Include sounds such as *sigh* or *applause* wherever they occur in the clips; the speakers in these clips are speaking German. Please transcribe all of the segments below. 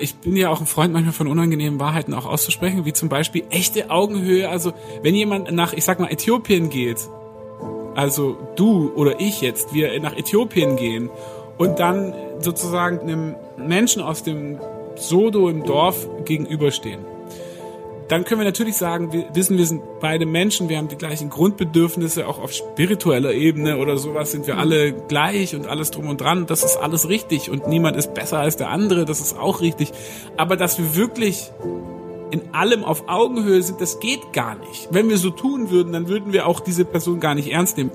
Ich bin ja auch ein Freund manchmal von unangenehmen Wahrheiten auch auszusprechen, wie zum Beispiel echte Augenhöhe. Also wenn jemand nach, ich sag mal, Äthiopien geht, also du oder ich jetzt, wir nach Äthiopien gehen und dann sozusagen einem Menschen aus dem Sodo im Dorf gegenüberstehen dann können wir natürlich sagen, wir wissen, wir sind beide Menschen, wir haben die gleichen Grundbedürfnisse, auch auf spiritueller Ebene oder sowas sind wir alle gleich und alles drum und dran. Das ist alles richtig und niemand ist besser als der andere, das ist auch richtig. Aber dass wir wirklich in allem auf Augenhöhe sind, das geht gar nicht. Wenn wir so tun würden, dann würden wir auch diese Person gar nicht ernst nehmen.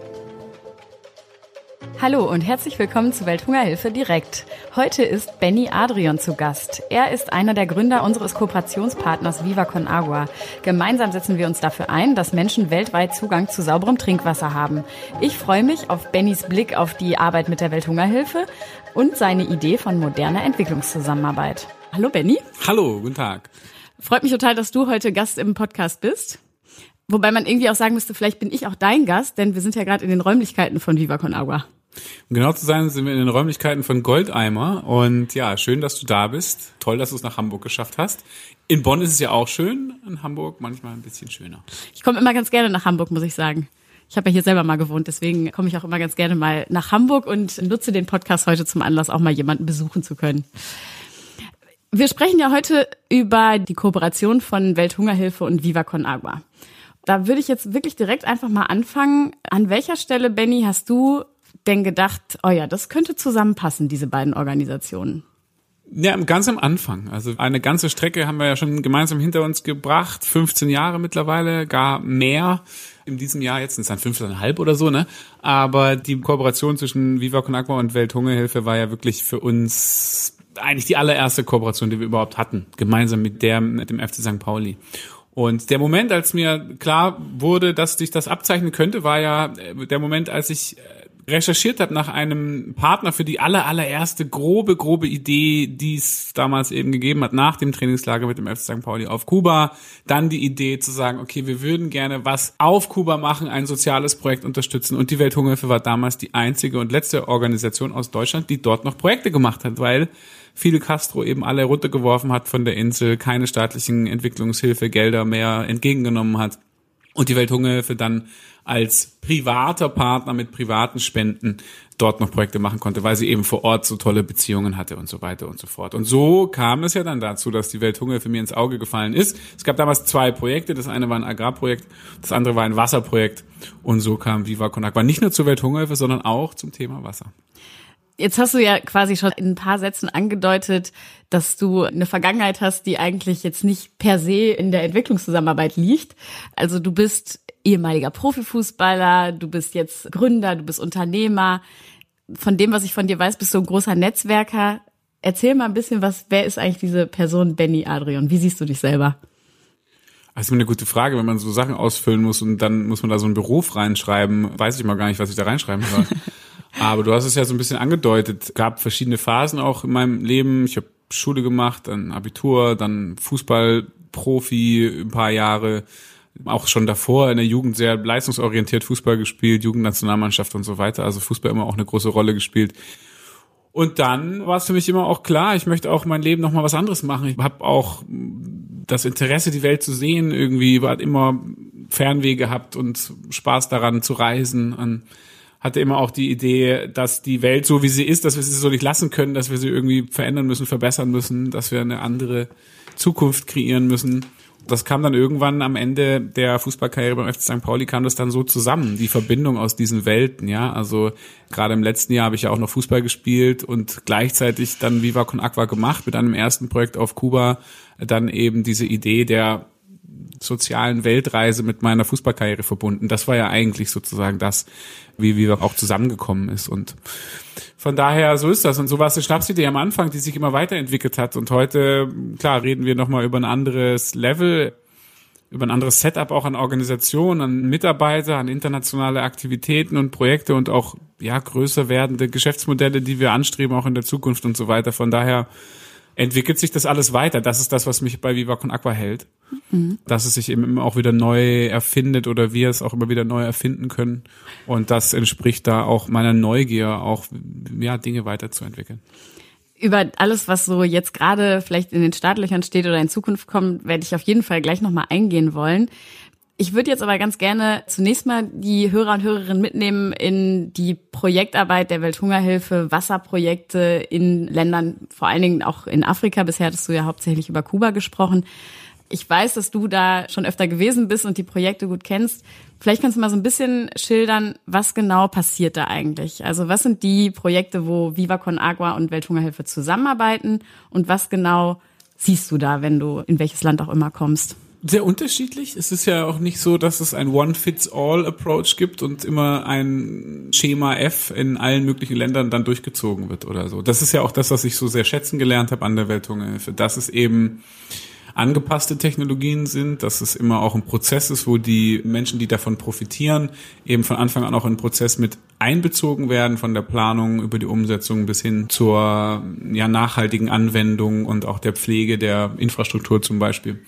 Hallo und herzlich willkommen zu Welthungerhilfe direkt. Heute ist Benny Adrian zu Gast. Er ist einer der Gründer unseres Kooperationspartners Viva Con Agua. Gemeinsam setzen wir uns dafür ein, dass Menschen weltweit Zugang zu sauberem Trinkwasser haben. Ich freue mich auf Bennys Blick auf die Arbeit mit der Welthungerhilfe und seine Idee von moderner Entwicklungszusammenarbeit. Hallo Benny. Hallo, guten Tag. Freut mich total, dass du heute Gast im Podcast bist. Wobei man irgendwie auch sagen müsste, vielleicht bin ich auch dein Gast, denn wir sind ja gerade in den Räumlichkeiten von Viva Con Agua. Um genau zu sein, sind wir in den Räumlichkeiten von Goldeimer. Und ja, schön, dass du da bist. Toll, dass du es nach Hamburg geschafft hast. In Bonn ist es ja auch schön, in Hamburg manchmal ein bisschen schöner. Ich komme immer ganz gerne nach Hamburg, muss ich sagen. Ich habe ja hier selber mal gewohnt, deswegen komme ich auch immer ganz gerne mal nach Hamburg und nutze den Podcast heute zum Anlass, auch mal jemanden besuchen zu können. Wir sprechen ja heute über die Kooperation von Welthungerhilfe und Viva Con Agua. Da würde ich jetzt wirklich direkt einfach mal anfangen. An welcher Stelle, Benny, hast du denn gedacht, oh ja, das könnte zusammenpassen, diese beiden Organisationen? Ja, ganz am Anfang. Also eine ganze Strecke haben wir ja schon gemeinsam hinter uns gebracht. 15 Jahre mittlerweile, gar mehr. In diesem Jahr jetzt sind es dann 15,5 oder so, ne? Aber die Kooperation zwischen Viva Con Agua und Welthungerhilfe war ja wirklich für uns eigentlich die allererste Kooperation, die wir überhaupt hatten. Gemeinsam mit der, mit dem FC St. Pauli. Und der Moment, als mir klar wurde, dass sich das abzeichnen könnte, war ja äh, der Moment, als ich äh, recherchiert habe nach einem Partner für die aller, allererste grobe, grobe Idee, die es damals eben gegeben hat, nach dem Trainingslager mit dem FC St. Pauli auf Kuba, dann die Idee zu sagen, okay, wir würden gerne was auf Kuba machen, ein soziales Projekt unterstützen und die Welthungerhilfe war damals die einzige und letzte Organisation aus Deutschland, die dort noch Projekte gemacht hat, weil Fidel Castro eben alle runtergeworfen hat von der Insel, keine staatlichen Entwicklungshilfegelder mehr entgegengenommen hat und die Welthungerhilfe dann als privater Partner mit privaten Spenden dort noch Projekte machen konnte, weil sie eben vor Ort so tolle Beziehungen hatte und so weiter und so fort. Und so kam es ja dann dazu, dass die Welthungerhilfe mir ins Auge gefallen ist. Es gab damals zwei Projekte. Das eine war ein Agrarprojekt, das andere war ein Wasserprojekt. Und so kam Viva Con Agua nicht nur zur Welthungerhilfe, sondern auch zum Thema Wasser. Jetzt hast du ja quasi schon in ein paar Sätzen angedeutet, dass du eine Vergangenheit hast, die eigentlich jetzt nicht per se in der Entwicklungszusammenarbeit liegt. Also du bist ehemaliger Profifußballer, du bist jetzt Gründer, du bist Unternehmer. Von dem, was ich von dir weiß, bist du ein großer Netzwerker. Erzähl mal ein bisschen was, wer ist eigentlich diese Person Benny Adrian? Wie siehst du dich selber? Das ist mir eine gute Frage, wenn man so Sachen ausfüllen muss und dann muss man da so einen Beruf reinschreiben, weiß ich mal gar nicht, was ich da reinschreiben soll. *laughs* Aber du hast es ja so ein bisschen angedeutet. gab verschiedene Phasen auch in meinem Leben. Ich habe Schule gemacht, dann Abitur, dann Fußballprofi ein paar Jahre, auch schon davor in der Jugend sehr leistungsorientiert Fußball gespielt, Jugendnationalmannschaft und so weiter. Also Fußball immer auch eine große Rolle gespielt. Und dann war es für mich immer auch klar, ich möchte auch mein Leben noch mal was anderes machen. Ich habe auch das Interesse, die Welt zu sehen, irgendwie war immer Fernweh gehabt und Spaß daran zu reisen. Und hatte immer auch die Idee, dass die Welt so wie sie ist, dass wir sie so nicht lassen können, dass wir sie irgendwie verändern müssen, verbessern müssen, dass wir eine andere Zukunft kreieren müssen das kam dann irgendwann am Ende der Fußballkarriere beim FC St. Pauli kam das dann so zusammen, die Verbindung aus diesen Welten, ja. Also gerade im letzten Jahr habe ich ja auch noch Fußball gespielt und gleichzeitig dann Viva Con Aqua gemacht mit einem ersten Projekt auf Kuba, dann eben diese Idee der sozialen Weltreise mit meiner Fußballkarriere verbunden. Das war ja eigentlich sozusagen das, wie Viva auch zusammengekommen ist und von daher, so ist das. Und so war es eine Schnapsidee am Anfang, die sich immer weiterentwickelt hat. Und heute, klar, reden wir nochmal über ein anderes Level, über ein anderes Setup auch an Organisationen, an Mitarbeiter, an internationale Aktivitäten und Projekte und auch, ja, größer werdende Geschäftsmodelle, die wir anstreben, auch in der Zukunft und so weiter. Von daher, entwickelt sich das alles weiter. Das ist das, was mich bei Viva Con Aqua hält. Mhm. Dass es sich eben immer auch wieder neu erfindet oder wir es auch immer wieder neu erfinden können. Und das entspricht da auch meiner Neugier, auch ja, Dinge weiterzuentwickeln. Über alles, was so jetzt gerade vielleicht in den Startlöchern steht oder in Zukunft kommt, werde ich auf jeden Fall gleich nochmal eingehen wollen. Ich würde jetzt aber ganz gerne zunächst mal die Hörer und Hörerinnen mitnehmen in die Projektarbeit der Welthungerhilfe, Wasserprojekte in Ländern, vor allen Dingen auch in Afrika. Bisher hattest du ja hauptsächlich über Kuba gesprochen. Ich weiß, dass du da schon öfter gewesen bist und die Projekte gut kennst. Vielleicht kannst du mal so ein bisschen schildern, was genau passiert da eigentlich? Also was sind die Projekte, wo Viva Con Agua und Welthungerhilfe zusammenarbeiten und was genau siehst du da, wenn du in welches Land auch immer kommst? Sehr unterschiedlich. Es ist ja auch nicht so, dass es ein One-Fits-All-Approach gibt und immer ein Schema F in allen möglichen Ländern dann durchgezogen wird oder so. Das ist ja auch das, was ich so sehr schätzen gelernt habe an der Welthungerhilfe, dass es eben angepasste Technologien sind, dass es immer auch ein Prozess ist, wo die Menschen, die davon profitieren, eben von Anfang an auch in den Prozess mit einbezogen werden, von der Planung über die Umsetzung bis hin zur ja, nachhaltigen Anwendung und auch der Pflege der Infrastruktur zum Beispiel.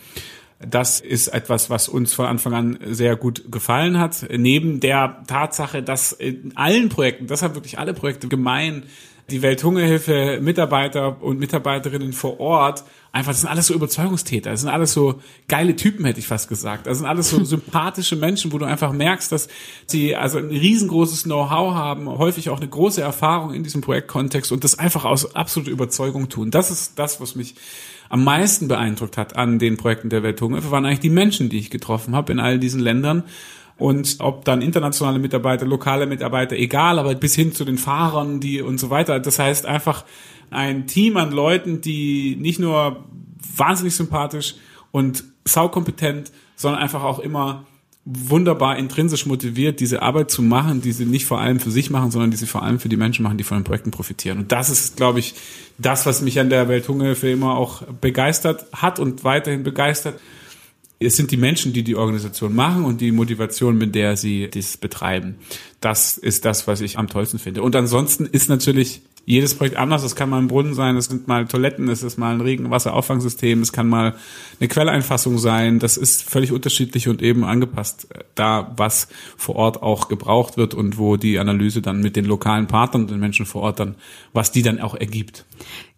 Das ist etwas, was uns von Anfang an sehr gut gefallen hat. Neben der Tatsache, dass in allen Projekten, das haben wirklich alle Projekte gemein, die Welthungerhilfe Mitarbeiter und Mitarbeiterinnen vor Ort einfach, das sind alles so Überzeugungstäter, das sind alles so geile Typen, hätte ich fast gesagt. Das sind alles so *laughs* sympathische Menschen, wo du einfach merkst, dass sie also ein riesengroßes Know-how haben, häufig auch eine große Erfahrung in diesem Projektkontext und das einfach aus absoluter Überzeugung tun. Das ist das, was mich am meisten beeindruckt hat an den Projekten der Welthungerhilfe, waren eigentlich die Menschen, die ich getroffen habe in all diesen Ländern. Und ob dann internationale Mitarbeiter, lokale Mitarbeiter, egal, aber bis hin zu den Fahrern, die und so weiter. Das heißt einfach ein Team an Leuten, die nicht nur wahnsinnig sympathisch und saukompetent, sondern einfach auch immer wunderbar intrinsisch motiviert, diese Arbeit zu machen, die sie nicht vor allem für sich machen, sondern die sie vor allem für die Menschen machen, die von den Projekten profitieren. Und das ist, glaube ich, das, was mich an der Welthungerhilfe immer auch begeistert hat und weiterhin begeistert. Es sind die Menschen, die die Organisation machen und die Motivation, mit der sie das betreiben. Das ist das, was ich am tollsten finde. Und ansonsten ist natürlich jedes Projekt anders. Es kann mal ein Brunnen sein, es sind mal Toiletten, es ist mal ein Regenwasserauffangsystem, es kann mal eine Quelleinfassung sein. Das ist völlig unterschiedlich und eben angepasst äh, da, was vor Ort auch gebraucht wird und wo die Analyse dann mit den lokalen Partnern und den Menschen vor Ort dann, was die dann auch ergibt.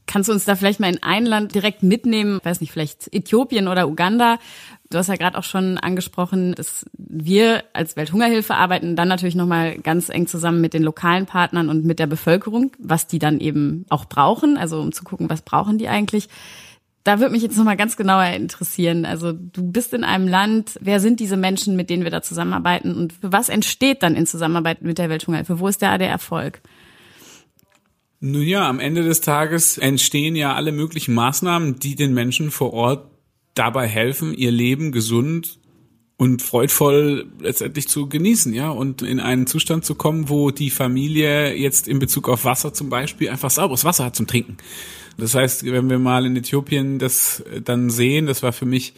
Kannst du uns da vielleicht mal in ein Land direkt mitnehmen? weiß nicht, vielleicht Äthiopien oder Uganda, Du hast ja gerade auch schon angesprochen, dass wir als Welthungerhilfe arbeiten dann natürlich nochmal ganz eng zusammen mit den lokalen Partnern und mit der Bevölkerung, was die dann eben auch brauchen, also um zu gucken, was brauchen die eigentlich. Da würde mich jetzt nochmal ganz genauer interessieren. Also du bist in einem Land, wer sind diese Menschen, mit denen wir da zusammenarbeiten und für was entsteht dann in Zusammenarbeit mit der Welthungerhilfe? Wo ist da der Erfolg? Nun ja, am Ende des Tages entstehen ja alle möglichen Maßnahmen, die den Menschen vor Ort dabei helfen, ihr Leben gesund und freudvoll letztendlich zu genießen, ja, und in einen Zustand zu kommen, wo die Familie jetzt in Bezug auf Wasser zum Beispiel einfach sauberes Wasser hat zum Trinken. Das heißt, wenn wir mal in Äthiopien das dann sehen, das war für mich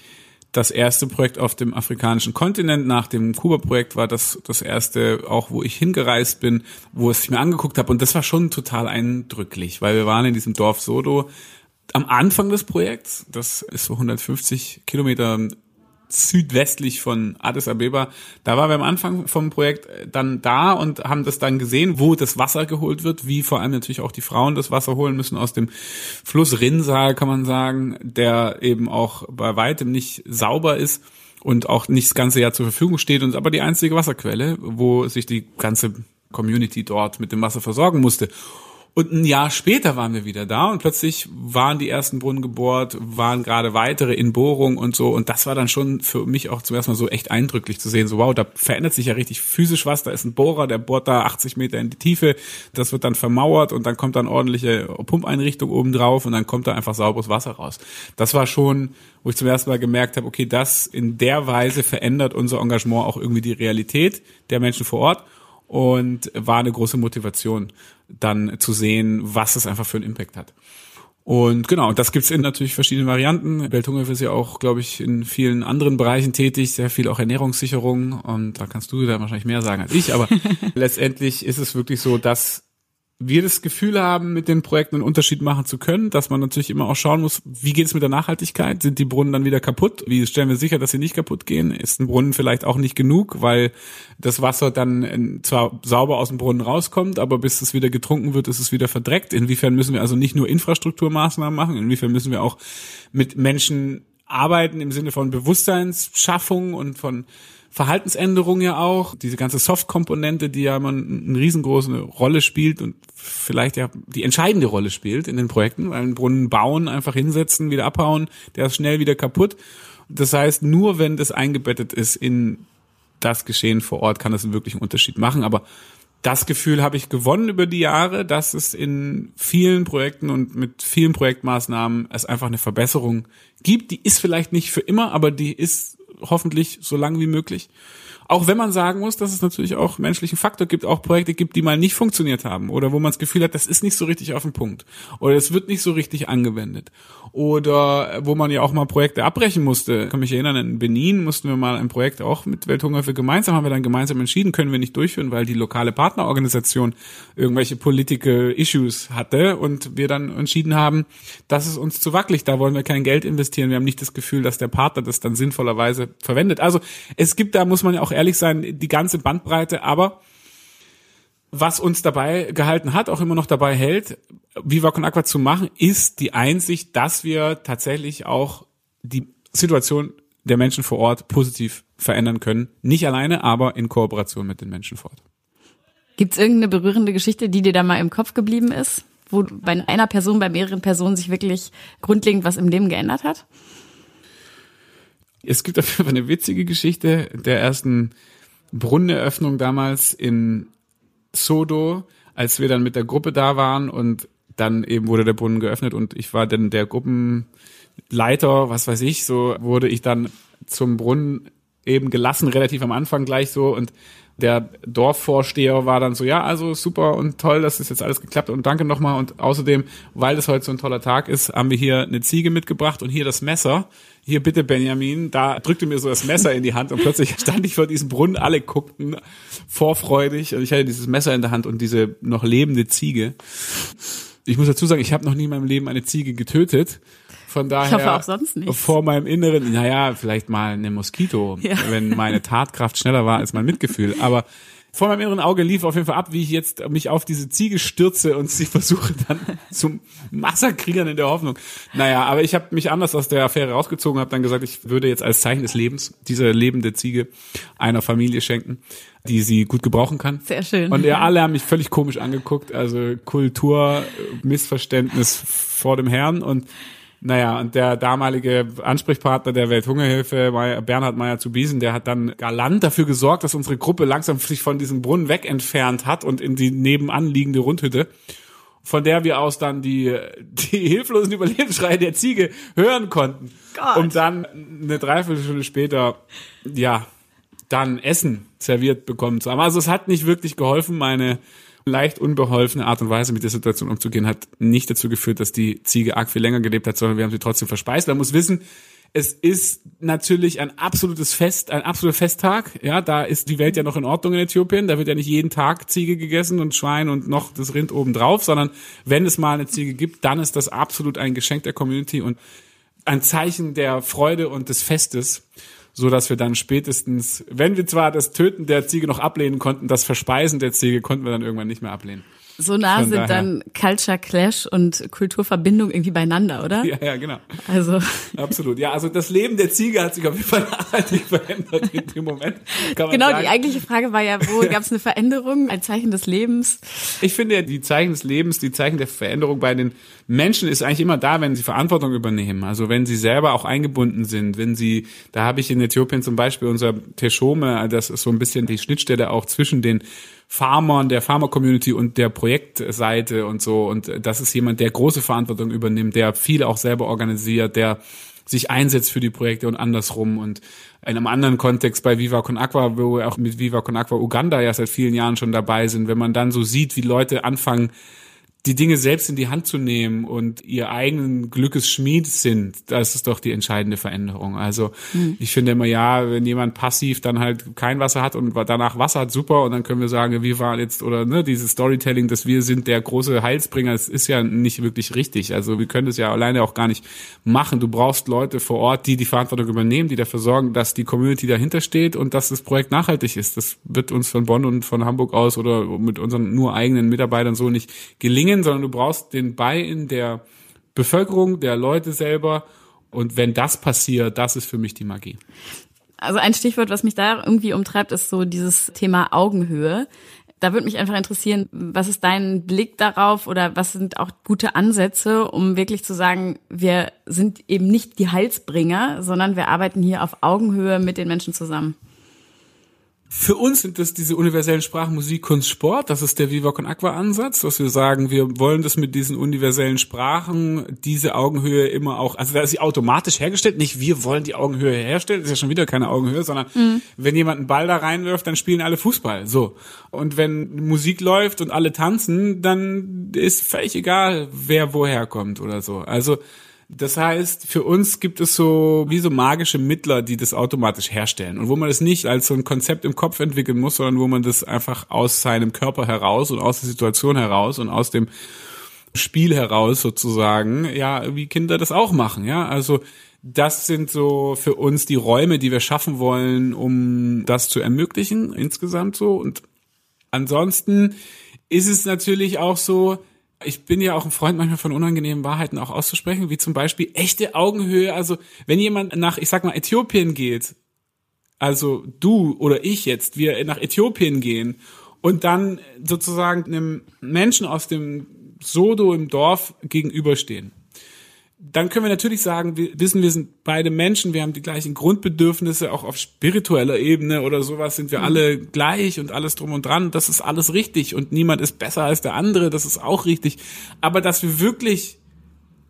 das erste Projekt auf dem afrikanischen Kontinent. Nach dem Kuba-Projekt war das das erste, auch wo ich hingereist bin, wo es ich mir angeguckt habe. Und das war schon total eindrücklich, weil wir waren in diesem Dorf Sodo, am Anfang des Projekts, das ist so 150 Kilometer südwestlich von Addis Abeba. Da waren wir am Anfang vom Projekt dann da und haben das dann gesehen, wo das Wasser geholt wird, wie vor allem natürlich auch die Frauen das Wasser holen müssen aus dem Fluss Rinnsal, kann man sagen, der eben auch bei weitem nicht sauber ist und auch nicht das ganze Jahr zur Verfügung steht und aber die einzige Wasserquelle, wo sich die ganze Community dort mit dem Wasser versorgen musste. Und ein Jahr später waren wir wieder da und plötzlich waren die ersten Brunnen gebohrt, waren gerade weitere in Bohrung und so. Und das war dann schon für mich auch zum ersten Mal so echt eindrücklich zu sehen. So, wow, da verändert sich ja richtig physisch was. Da ist ein Bohrer, der bohrt da 80 Meter in die Tiefe. Das wird dann vermauert und dann kommt dann ordentliche Pumpeinrichtung oben drauf und dann kommt da einfach sauberes Wasser raus. Das war schon, wo ich zum ersten Mal gemerkt habe, okay, das in der Weise verändert unser Engagement auch irgendwie die Realität der Menschen vor Ort und war eine große Motivation, dann zu sehen, was es einfach für einen Impact hat. Und genau, das gibt's in natürlich verschiedenen Varianten. Welthungerhilfe ist ja auch, glaube ich, in vielen anderen Bereichen tätig, sehr viel auch Ernährungssicherung. Und da kannst du da wahrscheinlich mehr sagen als ich. Aber *laughs* letztendlich ist es wirklich so, dass wir das Gefühl haben, mit den Projekten einen Unterschied machen zu können, dass man natürlich immer auch schauen muss, wie geht es mit der Nachhaltigkeit? Sind die Brunnen dann wieder kaputt? Wie stellen wir sicher, dass sie nicht kaputt gehen? Ist ein Brunnen vielleicht auch nicht genug, weil das Wasser dann zwar sauber aus dem Brunnen rauskommt, aber bis es wieder getrunken wird, ist es wieder verdreckt. Inwiefern müssen wir also nicht nur Infrastrukturmaßnahmen machen, inwiefern müssen wir auch mit Menschen arbeiten im Sinne von Bewusstseinsschaffung und von Verhaltensänderung ja auch, diese ganze Soft-Komponente, die ja immer eine riesengroße Rolle spielt und vielleicht ja die entscheidende Rolle spielt in den Projekten, weil einen Brunnen bauen, einfach hinsetzen, wieder abhauen, der ist schnell wieder kaputt. Das heißt, nur wenn das eingebettet ist in das Geschehen vor Ort, kann das einen wirklichen Unterschied machen. Aber das Gefühl habe ich gewonnen über die Jahre, dass es in vielen Projekten und mit vielen Projektmaßnahmen es einfach eine Verbesserung gibt. Die ist vielleicht nicht für immer, aber die ist hoffentlich so lang wie möglich. Auch wenn man sagen muss, dass es natürlich auch menschlichen Faktor gibt, auch Projekte gibt, die mal nicht funktioniert haben oder wo man das Gefühl hat, das ist nicht so richtig auf den Punkt oder es wird nicht so richtig angewendet oder wo man ja auch mal Projekte abbrechen musste. Ich kann mich erinnern, in Benin mussten wir mal ein Projekt auch mit Welthunger für gemeinsam, haben wir dann gemeinsam entschieden, können wir nicht durchführen, weil die lokale Partnerorganisation irgendwelche political Issues hatte und wir dann entschieden haben, das ist uns zu wackelig, da wollen wir kein Geld investieren, wir haben nicht das Gefühl, dass der Partner das dann sinnvollerweise verwendet. Also es gibt, da muss man ja auch ehrlich sein, die ganze Bandbreite, aber was uns dabei gehalten hat, auch immer noch dabei hält, Viva Con Aqua zu machen, ist die Einsicht, dass wir tatsächlich auch die Situation der Menschen vor Ort positiv verändern können. Nicht alleine, aber in Kooperation mit den Menschen vor Ort. Gibt es irgendeine berührende Geschichte, die dir da mal im Kopf geblieben ist, wo bei einer Person, bei mehreren Personen sich wirklich grundlegend was im Leben geändert hat? Es gibt Fall eine witzige Geschichte der ersten Brunneneröffnung damals in Sodo, als wir dann mit der Gruppe da waren und dann eben wurde der Brunnen geöffnet und ich war dann der Gruppenleiter, was weiß ich, so wurde ich dann zum Brunnen eben gelassen, relativ am Anfang gleich so und der Dorfvorsteher war dann so, ja, also super und toll, dass das jetzt alles geklappt hat und danke nochmal und außerdem, weil das heute so ein toller Tag ist, haben wir hier eine Ziege mitgebracht und hier das Messer. Hier bitte Benjamin, da drückte mir so das Messer in die Hand und plötzlich *laughs* stand ich vor diesem Brunnen, alle guckten vorfreudig und ich hatte dieses Messer in der Hand und diese noch lebende Ziege. Ich muss dazu sagen, ich habe noch nie in meinem Leben eine Ziege getötet. Von daher ich hoffe auch sonst nicht. vor meinem Inneren, naja, vielleicht mal eine Moskito, ja. wenn meine Tatkraft schneller war als mein Mitgefühl. Aber vor meinem inneren Auge lief auf jeden Fall ab, wie ich jetzt mich auf diese Ziege stürze und sie versuche dann *laughs* zum Massakrieren in der Hoffnung. Naja, aber ich habe mich anders aus der Affäre rausgezogen, habe dann gesagt, ich würde jetzt als Zeichen des Lebens diese lebende Ziege einer Familie schenken, die sie gut gebrauchen kann. Sehr schön. Und ja, alle haben mich völlig komisch angeguckt, also Kultur, Missverständnis vor dem Herrn und naja, und der damalige Ansprechpartner der Welthungerhilfe, Bernhard Meyer zu Biesen, der hat dann galant dafür gesorgt, dass unsere Gruppe langsam sich von diesem Brunnen weg entfernt hat und in die nebenan liegende Rundhütte, von der wir aus dann die, *laughs* die hilflosen Überlebensschreie der Ziege hören konnten. Gott. Und dann eine Dreiviertelstunde später, ja, dann Essen serviert bekommen zu haben. Also es hat nicht wirklich geholfen, meine leicht unbeholfene Art und Weise mit der Situation umzugehen, hat nicht dazu geführt, dass die Ziege arg viel länger gelebt hat, sondern wir haben sie trotzdem verspeist. Man muss wissen, es ist natürlich ein absolutes Fest, ein absoluter Festtag. Ja, da ist die Welt ja noch in Ordnung in Äthiopien. Da wird ja nicht jeden Tag Ziege gegessen und Schwein und noch das Rind oben drauf, sondern wenn es mal eine Ziege gibt, dann ist das absolut ein Geschenk der Community und ein Zeichen der Freude und des Festes so dass wir dann spätestens, wenn wir zwar das Töten der Ziege noch ablehnen konnten, das Verspeisen der Ziege konnten wir dann irgendwann nicht mehr ablehnen. So nah Von sind daher. dann Culture Clash und Kulturverbindung irgendwie beieinander, oder? Ja, ja, genau. Also. Absolut. Ja, also das Leben der Ziege hat sich auf jeden Fall *laughs* nachhaltig verändert in dem Moment. genau, sagen. die eigentliche Frage war ja, wo *laughs* gab es eine Veränderung, ein Zeichen des Lebens? Ich finde ja, die Zeichen des Lebens, die Zeichen der Veränderung bei den Menschen ist eigentlich immer da, wenn sie Verantwortung übernehmen. Also wenn sie selber auch eingebunden sind, wenn sie, da habe ich in Äthiopien zum Beispiel unser Teschome, das ist so ein bisschen die Schnittstelle auch zwischen den Farmern, der Farmer-Community und der Projektseite und so. Und das ist jemand, der große Verantwortung übernimmt, der viel auch selber organisiert, der sich einsetzt für die Projekte und andersrum. Und in einem anderen Kontext bei Viva Con Aqua, wo wir auch mit Viva Con Aqua Uganda ja seit vielen Jahren schon dabei sind, wenn man dann so sieht, wie Leute anfangen, die Dinge selbst in die Hand zu nehmen und ihr eigenen Glückes Schmied sind, das ist doch die entscheidende Veränderung. Also mhm. ich finde immer, ja, wenn jemand passiv dann halt kein Wasser hat und danach Wasser hat, super, und dann können wir sagen, wir waren jetzt, oder ne, dieses Storytelling, dass wir sind der große Heilsbringer, das ist ja nicht wirklich richtig. Also wir können das ja alleine auch gar nicht machen. Du brauchst Leute vor Ort, die die Verantwortung übernehmen, die dafür sorgen, dass die Community dahinter steht und dass das Projekt nachhaltig ist. Das wird uns von Bonn und von Hamburg aus oder mit unseren nur eigenen Mitarbeitern so nicht gelingen bringen, sondern du brauchst den Buy-in der Bevölkerung, der Leute selber. Und wenn das passiert, das ist für mich die Magie. Also ein Stichwort, was mich da irgendwie umtreibt, ist so dieses Thema Augenhöhe. Da würde mich einfach interessieren, was ist dein Blick darauf oder was sind auch gute Ansätze, um wirklich zu sagen, wir sind eben nicht die Heilsbringer, sondern wir arbeiten hier auf Augenhöhe mit den Menschen zusammen. Für uns sind das diese universellen Sprachen Musik, Kunst, Sport. Das ist der Viva Con Aqua Ansatz, was wir sagen, wir wollen das mit diesen universellen Sprachen, diese Augenhöhe immer auch, also da ist sie automatisch hergestellt. Nicht wir wollen die Augenhöhe herstellen, das ist ja schon wieder keine Augenhöhe, sondern mhm. wenn jemand einen Ball da reinwirft, dann spielen alle Fußball. So. Und wenn Musik läuft und alle tanzen, dann ist völlig egal, wer woher kommt oder so. Also, das heißt, für uns gibt es so wie so magische Mittler, die das automatisch herstellen und wo man das nicht als so ein Konzept im Kopf entwickeln muss, sondern wo man das einfach aus seinem Körper heraus und aus der Situation heraus und aus dem Spiel heraus sozusagen, ja, wie Kinder das auch machen, ja. Also das sind so für uns die Räume, die wir schaffen wollen, um das zu ermöglichen, insgesamt so. Und ansonsten ist es natürlich auch so, ich bin ja auch ein Freund manchmal von unangenehmen Wahrheiten auch auszusprechen, wie zum Beispiel echte Augenhöhe. Also wenn jemand nach, ich sag mal, Äthiopien geht, also du oder ich jetzt, wir nach Äthiopien gehen und dann sozusagen einem Menschen aus dem Sodo im Dorf gegenüberstehen dann können wir natürlich sagen, wir wissen, wir sind beide Menschen, wir haben die gleichen Grundbedürfnisse, auch auf spiritueller Ebene oder sowas sind wir mhm. alle gleich und alles drum und dran. Das ist alles richtig und niemand ist besser als der andere, das ist auch richtig. Aber dass wir wirklich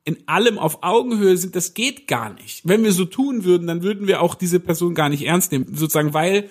in allem auf Augenhöhe sind, das geht gar nicht. Wenn wir so tun würden, dann würden wir auch diese Person gar nicht ernst nehmen, sozusagen, weil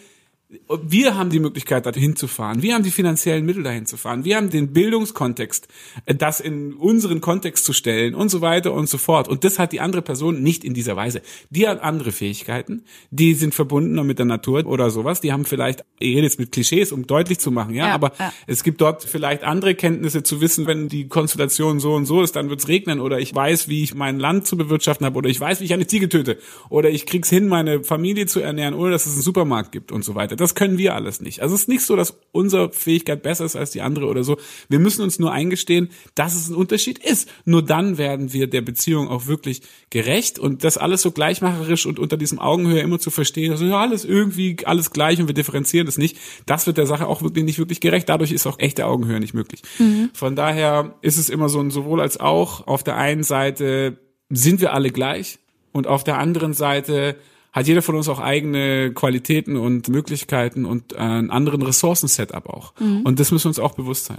wir haben die Möglichkeit, dahin zu fahren. Wir haben die finanziellen Mittel, dahin zu fahren. Wir haben den Bildungskontext, äh, das in unseren Kontext zu stellen und so weiter und so fort. Und das hat die andere Person nicht in dieser Weise. Die hat andere Fähigkeiten, die sind verbunden mit der Natur oder sowas. Die haben vielleicht, ich rede jetzt mit Klischees, um deutlich zu machen, ja, ja aber ja. es gibt dort vielleicht andere Kenntnisse zu wissen, wenn die Konstellation so und so ist, dann wird es regnen oder ich weiß, wie ich mein Land zu bewirtschaften habe oder ich weiß, wie ich eine Ziege töte oder ich krieg's hin, meine Familie zu ernähren, ohne dass es einen Supermarkt gibt und so weiter. Das können wir alles nicht. Also es ist nicht so, dass unsere Fähigkeit besser ist als die andere oder so. Wir müssen uns nur eingestehen, dass es ein Unterschied ist. Nur dann werden wir der Beziehung auch wirklich gerecht und das alles so gleichmacherisch und unter diesem Augenhöhe immer zu verstehen, also ja, alles irgendwie alles gleich und wir differenzieren das nicht. Das wird der Sache auch wirklich nicht wirklich gerecht. Dadurch ist auch echte Augenhöhe nicht möglich. Mhm. Von daher ist es immer so ein sowohl als auch. Auf der einen Seite sind wir alle gleich und auf der anderen Seite hat jeder von uns auch eigene Qualitäten und Möglichkeiten und einen anderen Ressourcen-Setup auch. Mhm. Und das müssen wir uns auch bewusst sein.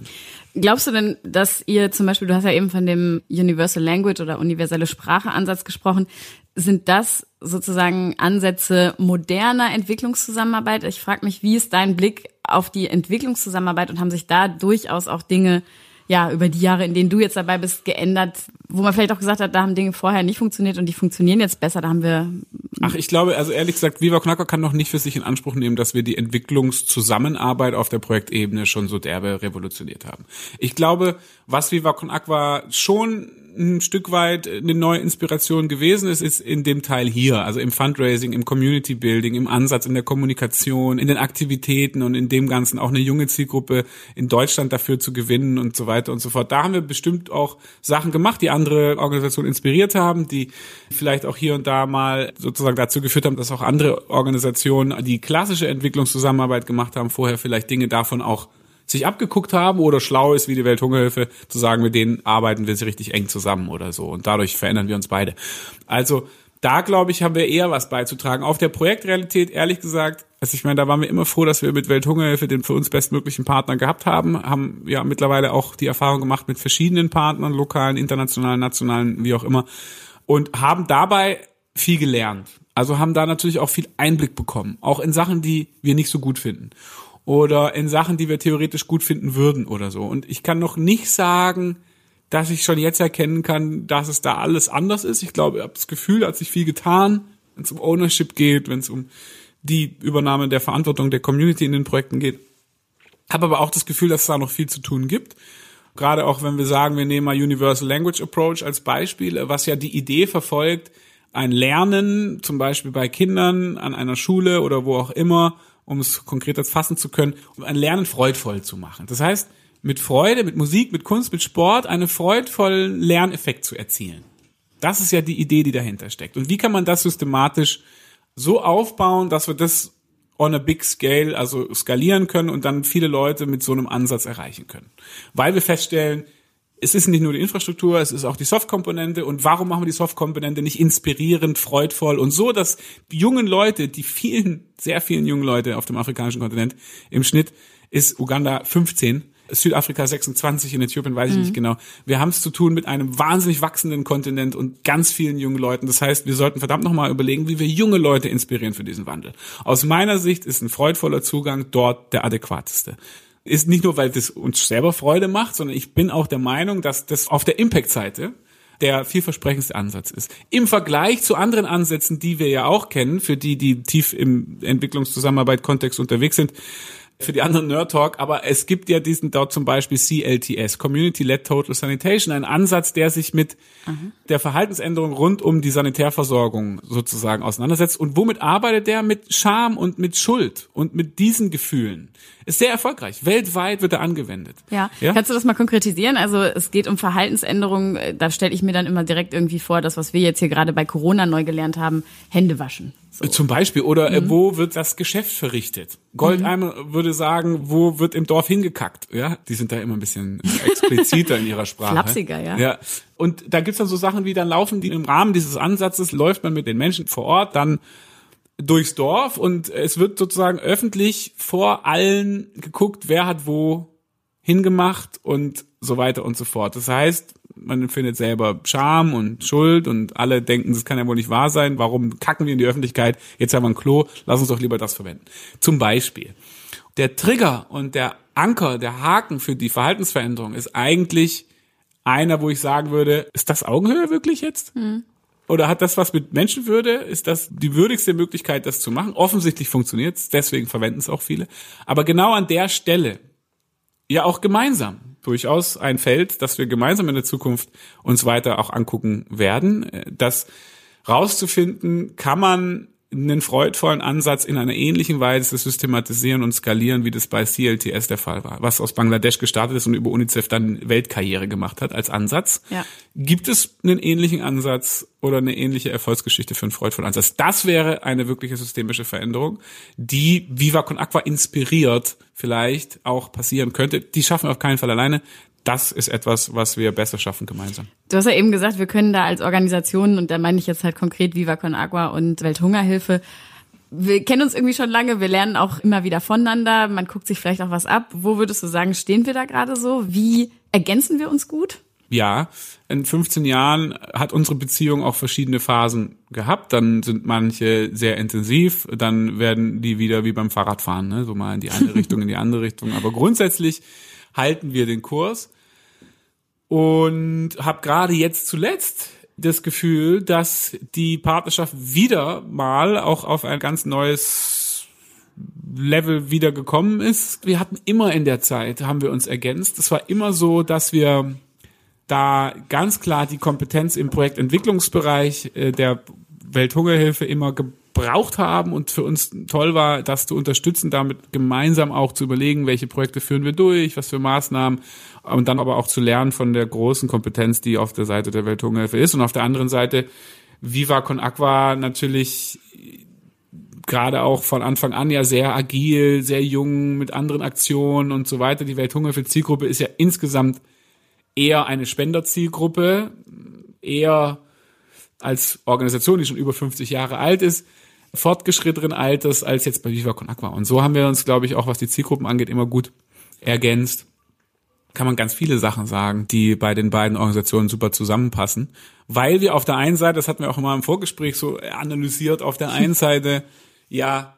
Glaubst du denn, dass ihr zum Beispiel, du hast ja eben von dem Universal Language oder universelle Sprache-Ansatz gesprochen, sind das sozusagen Ansätze moderner Entwicklungszusammenarbeit? Ich frage mich, wie ist dein Blick auf die Entwicklungszusammenarbeit und haben sich da durchaus auch Dinge ja, über die Jahre, in denen du jetzt dabei bist, geändert, wo man vielleicht auch gesagt hat, da haben Dinge vorher nicht funktioniert und die funktionieren jetzt besser, da haben wir. Ach, ich glaube, also ehrlich gesagt, Viva Knacker kann noch nicht für sich in Anspruch nehmen, dass wir die Entwicklungszusammenarbeit auf der Projektebene schon so derbe revolutioniert haben. Ich glaube, was Viva Con Aqua schon ein Stück weit eine neue Inspiration gewesen ist, ist in dem Teil hier, also im Fundraising, im Community Building, im Ansatz, in der Kommunikation, in den Aktivitäten und in dem Ganzen auch eine junge Zielgruppe in Deutschland dafür zu gewinnen und so weiter und so fort. Da haben wir bestimmt auch Sachen gemacht, die andere Organisationen inspiriert haben, die vielleicht auch hier und da mal sozusagen dazu geführt haben, dass auch andere Organisationen, die klassische Entwicklungszusammenarbeit gemacht haben, vorher vielleicht Dinge davon auch sich abgeguckt haben oder schlau ist wie die Welthungerhilfe, zu sagen, mit denen arbeiten wir richtig eng zusammen oder so. Und dadurch verändern wir uns beide. Also da glaube ich, haben wir eher was beizutragen. Auf der Projektrealität, ehrlich gesagt, also ich meine, da waren wir immer froh, dass wir mit Welthungerhilfe den für uns bestmöglichen Partner gehabt haben, haben ja mittlerweile auch die Erfahrung gemacht mit verschiedenen Partnern, lokalen, internationalen, nationalen, wie auch immer, und haben dabei viel gelernt. Also haben da natürlich auch viel Einblick bekommen, auch in Sachen, die wir nicht so gut finden oder in Sachen, die wir theoretisch gut finden würden oder so. Und ich kann noch nicht sagen, dass ich schon jetzt erkennen kann, dass es da alles anders ist. Ich glaube, ich habe das Gefühl, hat sich viel getan, wenn es um Ownership geht, wenn es um die Übernahme der Verantwortung der Community in den Projekten geht. Habe aber auch das Gefühl, dass es da noch viel zu tun gibt. Gerade auch wenn wir sagen, wir nehmen mal Universal Language Approach als Beispiel, was ja die Idee verfolgt, ein Lernen, zum Beispiel bei Kindern an einer Schule oder wo auch immer, um es konkret als fassen zu können, um ein Lernen freudvoll zu machen. Das heißt, mit Freude, mit Musik, mit Kunst, mit Sport einen freudvollen Lerneffekt zu erzielen. Das ist ja die Idee, die dahinter steckt. Und wie kann man das systematisch so aufbauen, dass wir das on a big scale, also skalieren können und dann viele Leute mit so einem Ansatz erreichen können. Weil wir feststellen, es ist nicht nur die Infrastruktur, es ist auch die Soft-Komponente. Und warum machen wir die Soft-Komponente nicht inspirierend, freudvoll und so, dass die jungen Leute, die vielen, sehr vielen jungen Leute auf dem afrikanischen Kontinent, im Schnitt ist Uganda 15, Südafrika 26, in Äthiopien weiß ich mhm. nicht genau. Wir haben es zu tun mit einem wahnsinnig wachsenden Kontinent und ganz vielen jungen Leuten. Das heißt, wir sollten verdammt nochmal überlegen, wie wir junge Leute inspirieren für diesen Wandel. Aus meiner Sicht ist ein freudvoller Zugang dort der adäquateste ist nicht nur, weil das uns selber Freude macht, sondern ich bin auch der Meinung, dass das auf der Impact-Seite der vielversprechendste Ansatz ist. Im Vergleich zu anderen Ansätzen, die wir ja auch kennen, für die, die tief im Entwicklungszusammenarbeit Kontext unterwegs sind, für die anderen Nerd Talk, aber es gibt ja diesen dort zum Beispiel CLTS, Community Led Total Sanitation, ein Ansatz, der sich mit mhm. der Verhaltensänderung rund um die Sanitärversorgung sozusagen auseinandersetzt. Und womit arbeitet der? Mit Scham und mit Schuld und mit diesen Gefühlen. Ist sehr erfolgreich. Weltweit wird er angewendet. Ja. ja. Kannst du das mal konkretisieren? Also es geht um Verhaltensänderungen. Da stelle ich mir dann immer direkt irgendwie vor, das, was wir jetzt hier gerade bei Corona neu gelernt haben, Hände waschen. So. Zum Beispiel. Oder äh, mhm. wo wird das Geschäft verrichtet? Goldeimer mhm. würde sagen, wo wird im Dorf hingekackt? Ja, die sind da immer ein bisschen expliziter in ihrer Sprache. Flapsiger, ja. ja. Und da gibt's dann so Sachen wie, dann laufen die im Rahmen dieses Ansatzes, läuft man mit den Menschen vor Ort dann durchs Dorf und es wird sozusagen öffentlich vor allen geguckt, wer hat wo hingemacht und so weiter und so fort. Das heißt, man empfindet selber Scham und Schuld und alle denken, das kann ja wohl nicht wahr sein. Warum kacken wir in die Öffentlichkeit? Jetzt haben wir ein Klo, lass uns doch lieber das verwenden. Zum Beispiel. Der Trigger und der Anker, der Haken für die Verhaltensveränderung ist eigentlich einer, wo ich sagen würde, ist das Augenhöhe wirklich jetzt? Mhm. Oder hat das was mit Menschenwürde? Ist das die würdigste Möglichkeit, das zu machen? Offensichtlich funktioniert es, deswegen verwenden es auch viele. Aber genau an der Stelle, ja auch gemeinsam, durchaus ein Feld, das wir gemeinsam in der Zukunft uns weiter auch angucken werden. Das rauszufinden, kann man einen freudvollen Ansatz in einer ähnlichen Weise systematisieren und skalieren, wie das bei CLTS der Fall war, was aus Bangladesch gestartet ist und über UNICEF dann Weltkarriere gemacht hat als Ansatz. Ja. Gibt es einen ähnlichen Ansatz oder eine ähnliche Erfolgsgeschichte für einen freudvollen Ansatz? Das wäre eine wirkliche systemische Veränderung, die Viva Con Aqua inspiriert vielleicht auch passieren könnte. Die schaffen wir auf keinen Fall alleine das ist etwas, was wir besser schaffen gemeinsam. Du hast ja eben gesagt, wir können da als Organisation, und da meine ich jetzt halt konkret Viva Con Agua und Welthungerhilfe, wir kennen uns irgendwie schon lange, wir lernen auch immer wieder voneinander, man guckt sich vielleicht auch was ab. Wo würdest du sagen, stehen wir da gerade so? Wie ergänzen wir uns gut? Ja, in 15 Jahren hat unsere Beziehung auch verschiedene Phasen gehabt. Dann sind manche sehr intensiv, dann werden die wieder wie beim Fahrradfahren, ne? so mal in die eine *laughs* Richtung, in die andere Richtung. Aber grundsätzlich halten wir den Kurs. Und habe gerade jetzt zuletzt das Gefühl, dass die Partnerschaft wieder mal auch auf ein ganz neues Level wieder gekommen ist. Wir hatten immer in der Zeit, haben wir uns ergänzt. Es war immer so, dass wir da ganz klar die Kompetenz im Projektentwicklungsbereich äh, der Welthungerhilfe immer gebraucht haben und für uns toll war, das zu unterstützen, damit gemeinsam auch zu überlegen, welche Projekte führen wir durch, was für Maßnahmen und dann aber auch zu lernen von der großen Kompetenz, die auf der Seite der Welthungerhilfe ist und auf der anderen Seite Viva Con Aqua natürlich gerade auch von Anfang an ja sehr agil, sehr jung mit anderen Aktionen und so weiter. Die Welthungerhilfe Zielgruppe ist ja insgesamt eher eine Spenderzielgruppe, eher als Organisation, die schon über 50 Jahre alt ist, fortgeschrittenen Alters als jetzt bei Viva Con Aqua. Und so haben wir uns, glaube ich, auch was die Zielgruppen angeht, immer gut ergänzt. Kann man ganz viele Sachen sagen, die bei den beiden Organisationen super zusammenpassen. Weil wir auf der einen Seite, das hatten wir auch immer im Vorgespräch so analysiert, auf der *laughs* einen Seite ja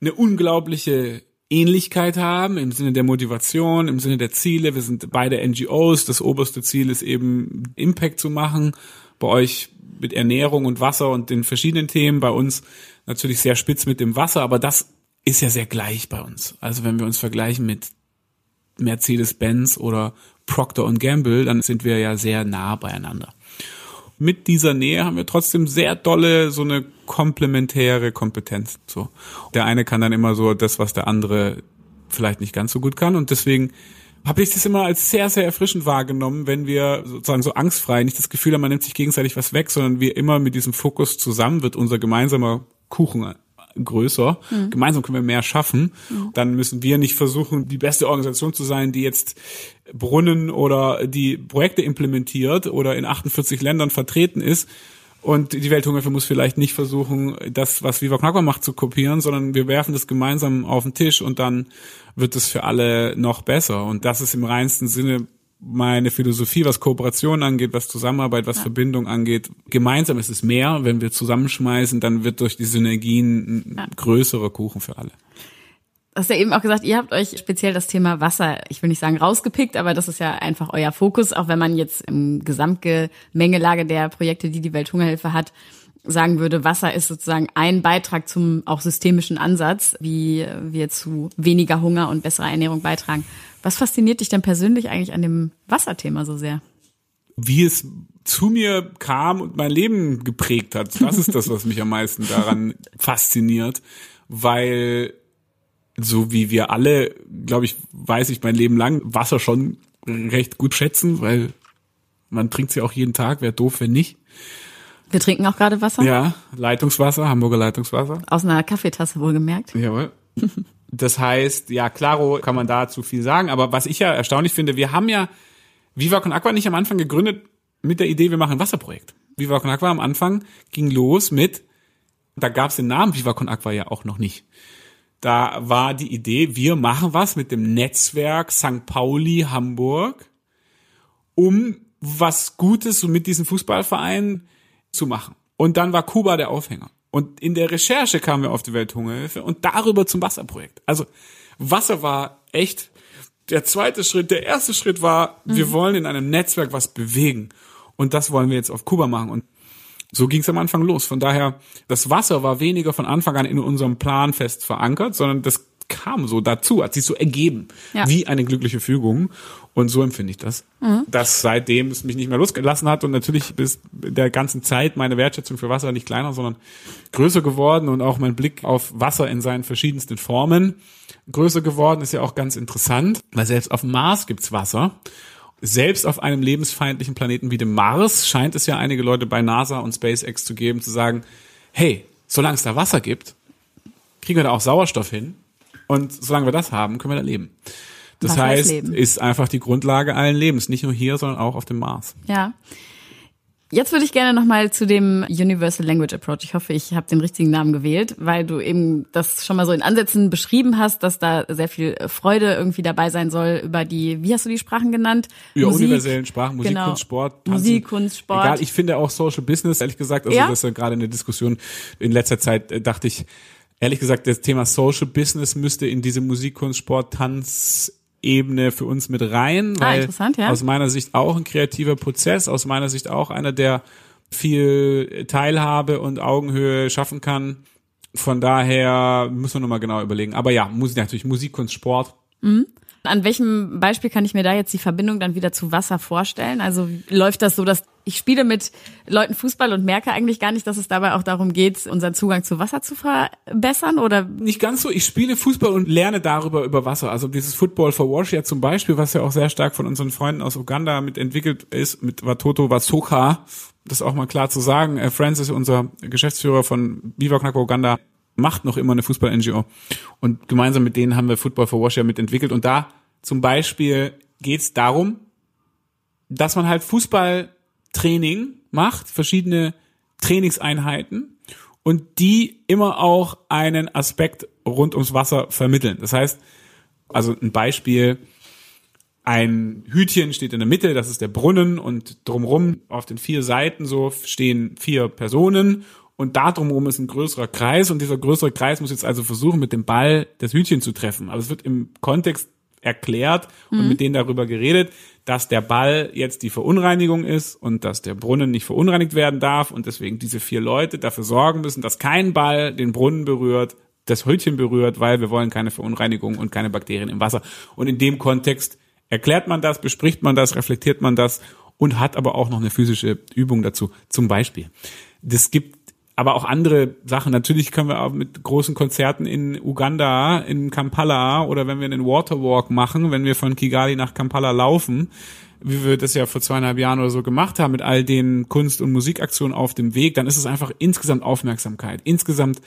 eine unglaubliche Ähnlichkeit haben im Sinne der Motivation, im Sinne der Ziele. Wir sind beide NGOs. Das oberste Ziel ist eben Impact zu machen. Bei euch mit Ernährung und Wasser und den verschiedenen Themen. Bei uns natürlich sehr spitz mit dem Wasser, aber das ist ja sehr gleich bei uns. Also wenn wir uns vergleichen mit Mercedes-Benz oder Procter Gamble, dann sind wir ja sehr nah beieinander. Mit dieser Nähe haben wir trotzdem sehr dolle so eine komplementäre Kompetenz. So, der eine kann dann immer so das, was der andere vielleicht nicht ganz so gut kann und deswegen habe ich das immer als sehr, sehr erfrischend wahrgenommen, wenn wir sozusagen so angstfrei nicht das Gefühl haben, man nimmt sich gegenseitig was weg, sondern wir immer mit diesem Fokus zusammen wird unser gemeinsamer Kuchen größer. Mhm. Gemeinsam können wir mehr schaffen. Mhm. Dann müssen wir nicht versuchen, die beste Organisation zu sein, die jetzt Brunnen oder die Projekte implementiert oder in 48 Ländern vertreten ist, und die Welthungerhilfe muss vielleicht nicht versuchen, das, was Viva Con macht, zu kopieren, sondern wir werfen das gemeinsam auf den Tisch und dann wird es für alle noch besser. Und das ist im reinsten Sinne meine Philosophie, was Kooperation angeht, was Zusammenarbeit, was ja. Verbindung angeht. Gemeinsam ist es mehr. Wenn wir zusammenschmeißen, dann wird durch die Synergien ein ja. größerer Kuchen für alle hast ja eben auch gesagt, ihr habt euch speziell das Thema Wasser, ich will nicht sagen rausgepickt, aber das ist ja einfach euer Fokus, auch wenn man jetzt im Gesamtgemengelage der Projekte, die die Welthungerhilfe hat, sagen würde, Wasser ist sozusagen ein Beitrag zum auch systemischen Ansatz, wie wir zu weniger Hunger und besserer Ernährung beitragen. Was fasziniert dich denn persönlich eigentlich an dem Wasserthema so sehr? Wie es zu mir kam und mein Leben geprägt hat. Das ist das, was mich am meisten daran fasziniert, weil so wie wir alle, glaube ich, weiß ich mein Leben lang Wasser schon recht gut schätzen, weil man trinkt sie auch jeden Tag, wäre doof, wenn nicht. Wir trinken auch gerade Wasser? Ja, Leitungswasser, Hamburger Leitungswasser. Aus einer Kaffeetasse wohlgemerkt. Jawohl. Das heißt, ja, klaro kann man dazu viel sagen, aber was ich ja erstaunlich finde, wir haben ja Viva Con Aqua nicht am Anfang gegründet mit der Idee, wir machen ein Wasserprojekt. Viva Con Aqua am Anfang ging los mit, da gab es den Namen Viva Con Aqua ja auch noch nicht. Da war die Idee, wir machen was mit dem Netzwerk St. Pauli Hamburg, um was Gutes mit diesem Fußballverein zu machen. Und dann war Kuba der Aufhänger. Und in der Recherche kamen wir auf die Welthungerhilfe und darüber zum Wasserprojekt. Also Wasser war echt der zweite Schritt. Der erste Schritt war, mhm. wir wollen in einem Netzwerk was bewegen. Und das wollen wir jetzt auf Kuba machen. Und so ging es am Anfang los. Von daher, das Wasser war weniger von Anfang an in unserem Plan fest verankert, sondern das kam so dazu, hat sich so ergeben, ja. wie eine glückliche Fügung. Und so empfinde ich das. Mhm. Dass seitdem es mich nicht mehr losgelassen hat und natürlich bis der ganzen Zeit meine Wertschätzung für Wasser nicht kleiner, sondern größer geworden und auch mein Blick auf Wasser in seinen verschiedensten Formen größer geworden, ist ja auch ganz interessant, weil selbst auf dem Mars gibt's Wasser selbst auf einem lebensfeindlichen Planeten wie dem Mars scheint es ja einige Leute bei NASA und SpaceX zu geben, zu sagen, hey, solange es da Wasser gibt, kriegen wir da auch Sauerstoff hin. Und solange wir das haben, können wir da leben. Das Wasser heißt, ist, ist einfach die Grundlage allen Lebens, nicht nur hier, sondern auch auf dem Mars. Ja. Jetzt würde ich gerne nochmal zu dem Universal Language Approach. Ich hoffe, ich habe den richtigen Namen gewählt, weil du eben das schon mal so in Ansätzen beschrieben hast, dass da sehr viel Freude irgendwie dabei sein soll über die, wie hast du die Sprachen genannt? Über Musik, universellen Sprachen, Musik, genau. Kunst, Sport, Tanzen. Musik, Kunst, Sport. Egal, ich finde auch Social Business, ehrlich gesagt, also ja? das ist ja gerade eine Diskussion in letzter Zeit, äh, dachte ich, ehrlich gesagt, das Thema Social Business müsste in diese Musik, Kunst, Sport, Tanz Ebene für uns mit rein, ah, weil ja. aus meiner Sicht auch ein kreativer Prozess, aus meiner Sicht auch einer, der viel Teilhabe und Augenhöhe schaffen kann. Von daher müssen wir nochmal genau überlegen. Aber ja, Musik natürlich Musik, Kunst, Sport. Mhm. An welchem Beispiel kann ich mir da jetzt die Verbindung dann wieder zu Wasser vorstellen? Also läuft das so, dass ich spiele mit Leuten Fußball und merke eigentlich gar nicht, dass es dabei auch darum geht, unseren Zugang zu Wasser zu verbessern oder? Nicht ganz so. Ich spiele Fußball und lerne darüber über Wasser. Also dieses Football for Wash ja zum Beispiel, was ja auch sehr stark von unseren Freunden aus Uganda mit entwickelt ist, mit Watoto Wasoka. Das auch mal klar zu sagen. Äh, Francis, unser Geschäftsführer von Viva Knacko Uganda, macht noch immer eine Fußball-NGO. Und gemeinsam mit denen haben wir Football for Wash ja mitentwickelt. Und da zum Beispiel geht es darum, dass man halt Fußballtraining macht, verschiedene Trainingseinheiten und die immer auch einen Aspekt rund ums Wasser vermitteln. Das heißt, also ein Beispiel, ein Hütchen steht in der Mitte, das ist der Brunnen und drumrum auf den vier Seiten so stehen vier Personen und da drumherum ist ein größerer Kreis und dieser größere Kreis muss jetzt also versuchen, mit dem Ball das Hütchen zu treffen. Aber es wird im Kontext erklärt und mhm. mit denen darüber geredet, dass der Ball jetzt die Verunreinigung ist und dass der Brunnen nicht verunreinigt werden darf und deswegen diese vier Leute dafür sorgen müssen, dass kein Ball den Brunnen berührt, das Hütchen berührt, weil wir wollen keine Verunreinigung und keine Bakterien im Wasser. Und in dem Kontext erklärt man das, bespricht man das, reflektiert man das und hat aber auch noch eine physische Übung dazu. Zum Beispiel. Das gibt aber auch andere Sachen. Natürlich können wir auch mit großen Konzerten in Uganda, in Kampala oder wenn wir einen Waterwalk machen, wenn wir von Kigali nach Kampala laufen, wie wir das ja vor zweieinhalb Jahren oder so gemacht haben, mit all den Kunst- und Musikaktionen auf dem Weg, dann ist es einfach insgesamt Aufmerksamkeit, insgesamt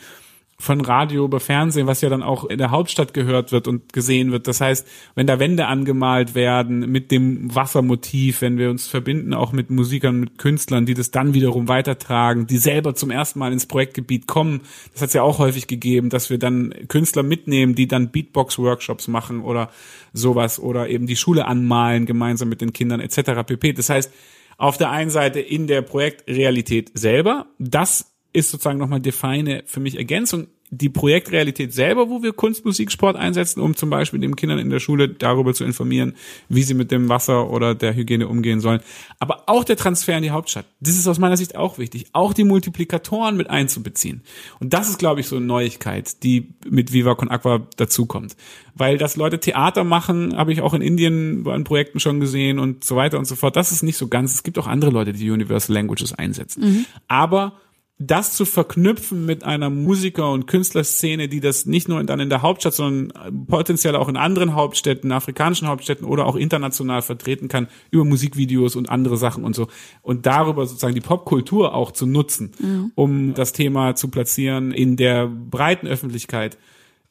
von Radio über Fernsehen, was ja dann auch in der Hauptstadt gehört wird und gesehen wird. Das heißt, wenn da Wände angemalt werden mit dem Wassermotiv, wenn wir uns verbinden auch mit Musikern, mit Künstlern, die das dann wiederum weitertragen, die selber zum ersten Mal ins Projektgebiet kommen. Das hat es ja auch häufig gegeben, dass wir dann Künstler mitnehmen, die dann Beatbox-Workshops machen oder sowas oder eben die Schule anmalen gemeinsam mit den Kindern etc. pp. Das heißt, auf der einen Seite in der Projektrealität selber, das ist sozusagen nochmal die feine für mich Ergänzung. Die Projektrealität selber, wo wir Kunst, Musik, Sport einsetzen, um zum Beispiel den Kindern in der Schule darüber zu informieren, wie sie mit dem Wasser oder der Hygiene umgehen sollen. Aber auch der Transfer in die Hauptstadt. Das ist aus meiner Sicht auch wichtig. Auch die Multiplikatoren mit einzubeziehen. Und das ist, glaube ich, so eine Neuigkeit, die mit Viva Con Aqua dazukommt. Weil dass Leute Theater machen, habe ich auch in Indien bei Projekten schon gesehen und so weiter und so fort. Das ist nicht so ganz. Es gibt auch andere Leute, die Universal Languages einsetzen. Mhm. Aber das zu verknüpfen mit einer Musiker- und Künstlerszene, die das nicht nur dann in der Hauptstadt, sondern potenziell auch in anderen Hauptstädten, afrikanischen Hauptstädten oder auch international vertreten kann, über Musikvideos und andere Sachen und so. Und darüber sozusagen die Popkultur auch zu nutzen, mhm. um das Thema zu platzieren in der breiten Öffentlichkeit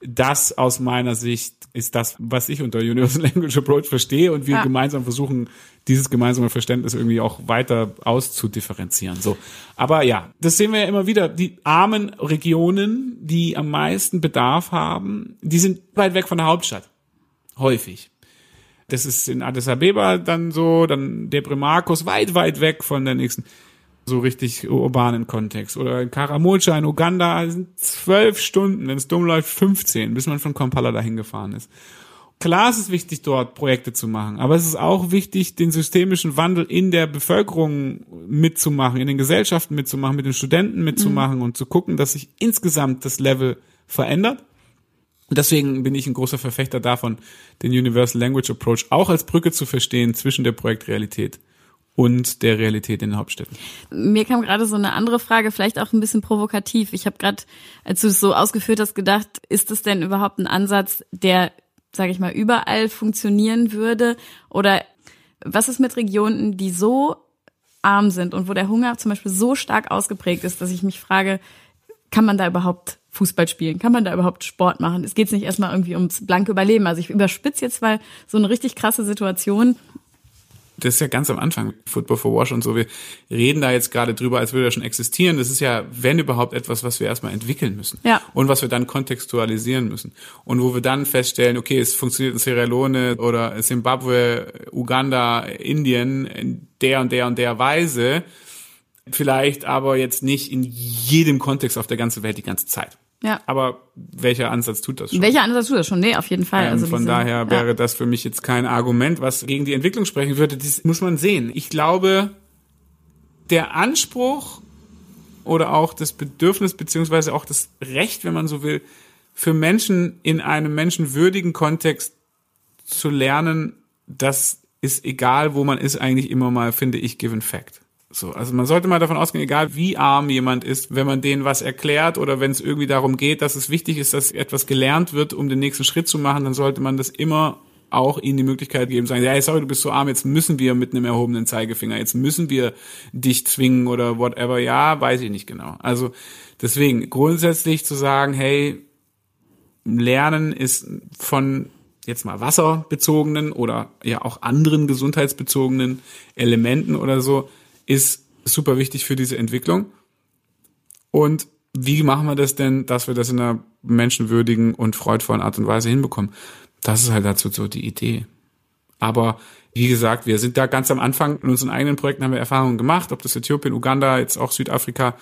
das aus meiner Sicht ist das, was ich unter Universal *laughs* Language Approach verstehe und wir ja. gemeinsam versuchen, dieses gemeinsame Verständnis irgendwie auch weiter auszudifferenzieren. So. Aber ja, das sehen wir ja immer wieder. Die armen Regionen, die am meisten Bedarf haben, die sind weit weg von der Hauptstadt. Häufig. Das ist in Addis Abeba dann so, dann Debre Marcos weit, weit weg von der nächsten so richtig urbanen Kontext. Oder in Karamoja in Uganda sind zwölf Stunden, wenn es dumm läuft, 15, bis man von Kampala dahin gefahren ist. Klar ist es wichtig, dort Projekte zu machen, aber es ist auch wichtig, den systemischen Wandel in der Bevölkerung mitzumachen, in den Gesellschaften mitzumachen, mit den Studenten mitzumachen mhm. und zu gucken, dass sich insgesamt das Level verändert. Und deswegen bin ich ein großer Verfechter davon, den Universal Language Approach auch als Brücke zu verstehen zwischen der Projektrealität und der Realität in den Hauptstädten. Mir kam gerade so eine andere Frage, vielleicht auch ein bisschen provokativ. Ich habe gerade, als du es so ausgeführt hast, gedacht, ist es denn überhaupt ein Ansatz, der, sage ich mal, überall funktionieren würde? Oder was ist mit Regionen, die so arm sind und wo der Hunger zum Beispiel so stark ausgeprägt ist, dass ich mich frage, kann man da überhaupt Fußball spielen? Kann man da überhaupt Sport machen? Es geht nicht erstmal irgendwie ums blanke Überleben. Also ich überspitze jetzt mal so eine richtig krasse Situation das ist ja ganz am Anfang, Football for Wash und so. Wir reden da jetzt gerade drüber, als würde er schon existieren. Das ist ja, wenn überhaupt, etwas, was wir erstmal entwickeln müssen. Ja. Und was wir dann kontextualisieren müssen. Und wo wir dann feststellen, okay, es funktioniert in Sierra Leone oder Zimbabwe, Uganda, Indien in der und der und der Weise. Vielleicht aber jetzt nicht in jedem Kontext auf der ganzen Welt die ganze Zeit. Ja. Aber welcher Ansatz tut das schon? Welcher Ansatz tut das schon? Nee, auf jeden Fall. Ähm, also von diese, daher wäre ja. das für mich jetzt kein Argument, was gegen die Entwicklung sprechen würde. Das muss man sehen. Ich glaube, der Anspruch oder auch das Bedürfnis beziehungsweise auch das Recht, wenn man so will, für Menschen in einem menschenwürdigen Kontext zu lernen, das ist egal, wo man ist, eigentlich immer mal, finde ich, given fact. So, also man sollte mal davon ausgehen, egal wie arm jemand ist, wenn man denen was erklärt oder wenn es irgendwie darum geht, dass es wichtig ist, dass etwas gelernt wird, um den nächsten Schritt zu machen, dann sollte man das immer auch ihnen die Möglichkeit geben, sagen, ja, sorry, du bist so arm, jetzt müssen wir mit einem erhobenen Zeigefinger, jetzt müssen wir dich zwingen oder whatever. Ja, weiß ich nicht genau. Also deswegen grundsätzlich zu sagen, hey, Lernen ist von jetzt mal wasserbezogenen oder ja auch anderen gesundheitsbezogenen Elementen oder so ist super wichtig für diese Entwicklung. Und wie machen wir das denn, dass wir das in einer menschenwürdigen und freudvollen Art und Weise hinbekommen? Das ist halt dazu so die Idee. Aber wie gesagt, wir sind da ganz am Anfang in unseren eigenen Projekten haben wir Erfahrungen gemacht, ob das Äthiopien, Uganda, jetzt auch Südafrika.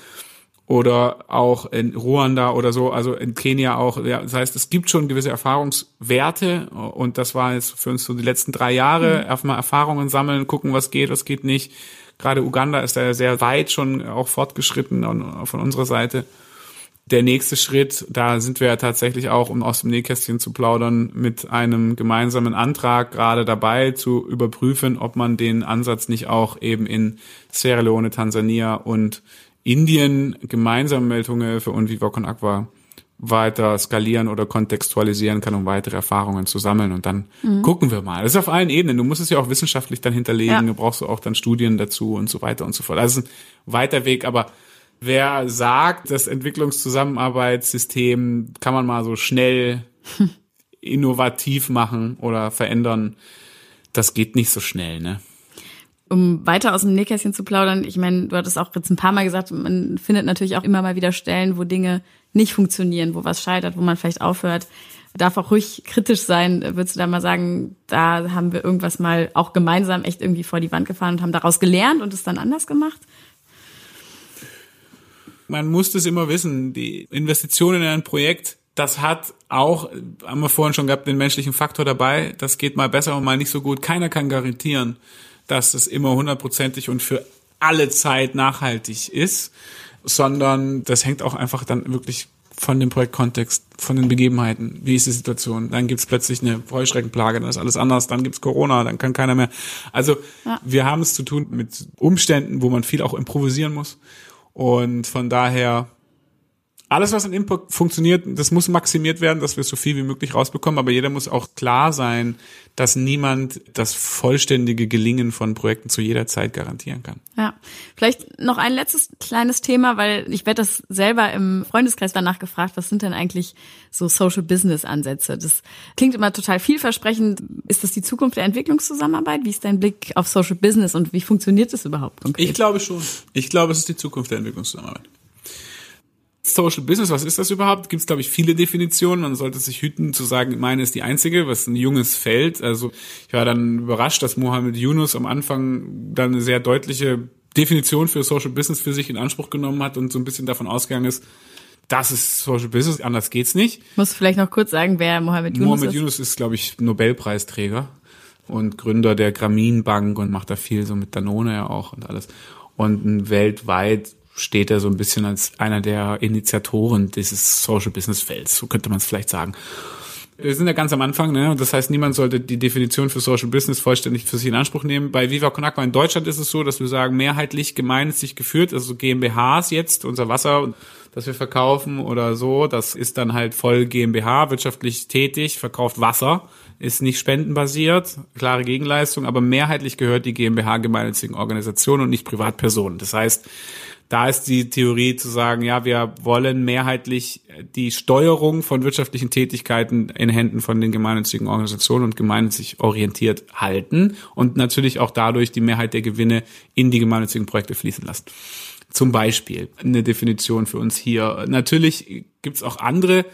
oder auch in Ruanda oder so, also in Kenia auch. Ja, das heißt, es gibt schon gewisse Erfahrungswerte und das war jetzt für uns so die letzten drei Jahre. Mhm. Erstmal Erfahrungen sammeln, gucken, was geht, was geht nicht. Gerade Uganda ist da ja sehr weit schon auch fortgeschritten von unserer Seite. Der nächste Schritt, da sind wir ja tatsächlich auch, um aus dem Nähkästchen zu plaudern, mit einem gemeinsamen Antrag gerade dabei zu überprüfen, ob man den Ansatz nicht auch eben in Sierra Leone, Tansania und Indien gemeinsam Meldhunge und Viva Con Aqua weiter skalieren oder kontextualisieren kann, um weitere Erfahrungen zu sammeln. Und dann mhm. gucken wir mal. Das ist auf allen Ebenen. Du musst es ja auch wissenschaftlich dann hinterlegen. Ja. Du brauchst auch dann Studien dazu und so weiter und so fort. Das ist ein weiter Weg, aber wer sagt, das Entwicklungszusammenarbeitssystem kann man mal so schnell *laughs* innovativ machen oder verändern, das geht nicht so schnell, ne? um weiter aus dem Nähkästchen zu plaudern, ich meine, du hattest auch jetzt ein paar Mal gesagt, man findet natürlich auch immer mal wieder Stellen, wo Dinge nicht funktionieren, wo was scheitert, wo man vielleicht aufhört. Darf auch ruhig kritisch sein. Würdest du da mal sagen, da haben wir irgendwas mal auch gemeinsam echt irgendwie vor die Wand gefahren und haben daraus gelernt und es dann anders gemacht? Man muss das immer wissen. Die Investitionen in ein Projekt, das hat auch, haben wir vorhin schon gehabt, den menschlichen Faktor dabei. Das geht mal besser und mal nicht so gut. Keiner kann garantieren, dass es immer hundertprozentig und für alle Zeit nachhaltig ist, sondern das hängt auch einfach dann wirklich von dem Projektkontext, von den Begebenheiten, wie ist die Situation. Dann gibt's plötzlich eine Heuschreckenplage, dann ist alles anders, dann gibt's Corona, dann kann keiner mehr. Also ja. wir haben es zu tun mit Umständen, wo man viel auch improvisieren muss. Und von daher alles, was in Input funktioniert, das muss maximiert werden, dass wir so viel wie möglich rausbekommen. Aber jeder muss auch klar sein, dass niemand das vollständige Gelingen von Projekten zu jeder Zeit garantieren kann. Ja, vielleicht noch ein letztes kleines Thema, weil ich werde das selber im Freundeskreis danach gefragt, was sind denn eigentlich so Social Business Ansätze? Das klingt immer total vielversprechend. Ist das die Zukunft der Entwicklungszusammenarbeit? Wie ist dein Blick auf Social Business und wie funktioniert das überhaupt konkret? Ich glaube schon. Ich glaube, es ist die Zukunft der Entwicklungszusammenarbeit. Social Business, was ist das überhaupt? Gibt es, glaube ich, viele Definitionen. Man sollte sich hüten zu sagen, meine ist die einzige, was ein junges Feld. Also ich war dann überrascht, dass Mohammed Yunus am Anfang dann eine sehr deutliche Definition für Social Business für sich in Anspruch genommen hat und so ein bisschen davon ausgegangen ist, das ist Social Business, anders geht's nicht. Muss vielleicht noch kurz sagen, wer Mohammed Yunus Mohammed ist. Yunus ist, glaube ich, Nobelpreisträger und Gründer der Grameen Bank und macht da viel so mit Danone ja auch und alles. Und weltweit steht er so ein bisschen als einer der Initiatoren dieses Social Business Felds, so könnte man es vielleicht sagen. Wir sind ja ganz am Anfang, ne? Das heißt, niemand sollte die Definition für Social Business vollständig für sich in Anspruch nehmen. Bei Viva Con Agua in Deutschland ist es so, dass wir sagen, mehrheitlich gemeinnützig geführt, also GmbHs jetzt, unser Wasser, das wir verkaufen oder so, das ist dann halt voll GmbH, wirtschaftlich tätig, verkauft Wasser, ist nicht spendenbasiert, klare Gegenleistung, aber mehrheitlich gehört die GmbH gemeinnützigen Organisationen und nicht Privatpersonen. Das heißt, da ist die Theorie zu sagen, ja, wir wollen mehrheitlich die Steuerung von wirtschaftlichen Tätigkeiten in Händen von den gemeinnützigen Organisationen und gemeinnützig orientiert halten und natürlich auch dadurch die Mehrheit der Gewinne in die gemeinnützigen Projekte fließen lassen. Zum Beispiel eine Definition für uns hier. Natürlich gibt's auch andere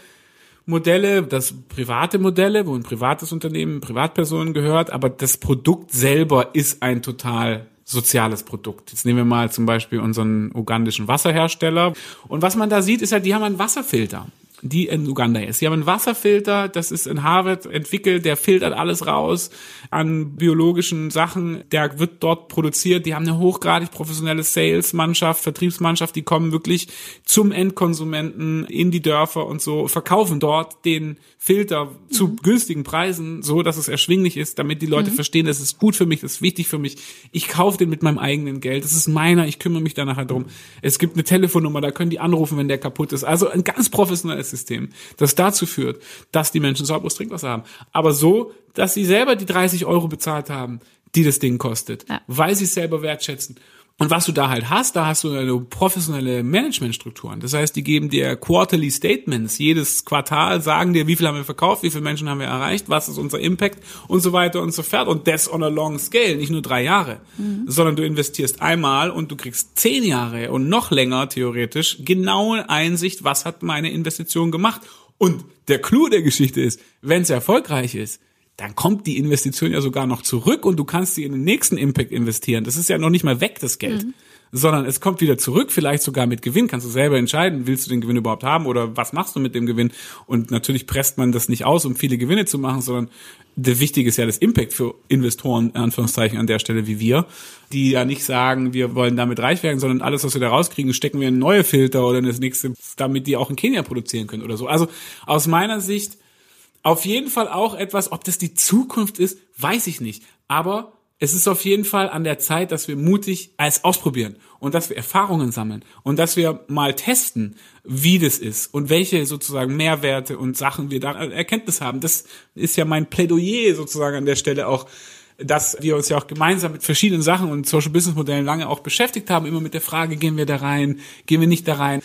Modelle, das private Modelle, wo ein privates Unternehmen Privatpersonen gehört, aber das Produkt selber ist ein total soziales Produkt. Jetzt nehmen wir mal zum Beispiel unseren ugandischen Wasserhersteller. Und was man da sieht, ist ja, die haben einen Wasserfilter die in Uganda ist. Sie haben einen Wasserfilter, das ist in Harvard entwickelt, der filtert alles raus an biologischen Sachen, der wird dort produziert. Die haben eine hochgradig professionelle Sales-Mannschaft, Vertriebsmannschaft, die kommen wirklich zum Endkonsumenten in die Dörfer und so, verkaufen dort den Filter mhm. zu günstigen Preisen, so dass es erschwinglich ist, damit die Leute mhm. verstehen, das ist gut für mich, das ist wichtig für mich. Ich kaufe den mit meinem eigenen Geld, das ist meiner, ich kümmere mich da nachher drum. Es gibt eine Telefonnummer, da können die anrufen, wenn der kaputt ist. Also ein ganz professionelles System, das dazu führt, dass die Menschen sauberes Trinkwasser haben. Aber so, dass sie selber die 30 Euro bezahlt haben, die das Ding kostet, ja. weil sie es selber wertschätzen. Und was du da halt hast, da hast du eine professionelle Managementstrukturen. Das heißt, die geben dir Quarterly Statements. Jedes Quartal sagen dir, wie viel haben wir verkauft, wie viele Menschen haben wir erreicht, was ist unser Impact und so weiter und so fort. Und das on a long scale, nicht nur drei Jahre, mhm. sondern du investierst einmal und du kriegst zehn Jahre und noch länger theoretisch genaue Einsicht, was hat meine Investition gemacht. Und der Clou der Geschichte ist, wenn es erfolgreich ist, dann kommt die Investition ja sogar noch zurück und du kannst sie in den nächsten Impact investieren. Das ist ja noch nicht mal weg, das Geld. Mhm. sondern es kommt wieder zurück, vielleicht sogar mit Gewinn. Kannst du selber entscheiden, willst du den Gewinn überhaupt haben oder was machst du mit dem Gewinn? Und natürlich presst man das nicht aus, um viele Gewinne zu machen, sondern der Wichtige ist ja das Impact für Investoren, in Anführungszeichen, an der Stelle wie wir, die ja nicht sagen, wir wollen damit reich werden, sondern alles, was wir da rauskriegen, stecken wir in neue Filter oder in das nächste, damit die auch in Kenia produzieren können oder so. Also aus meiner Sicht auf jeden Fall auch etwas, ob das die Zukunft ist, weiß ich nicht. Aber es ist auf jeden Fall an der Zeit, dass wir mutig alles ausprobieren und dass wir Erfahrungen sammeln und dass wir mal testen, wie das ist und welche sozusagen Mehrwerte und Sachen wir da Erkenntnis haben. Das ist ja mein Plädoyer sozusagen an der Stelle auch, dass wir uns ja auch gemeinsam mit verschiedenen Sachen und Social Business Modellen lange auch beschäftigt haben, immer mit der Frage, gehen wir da rein, gehen wir nicht da rein.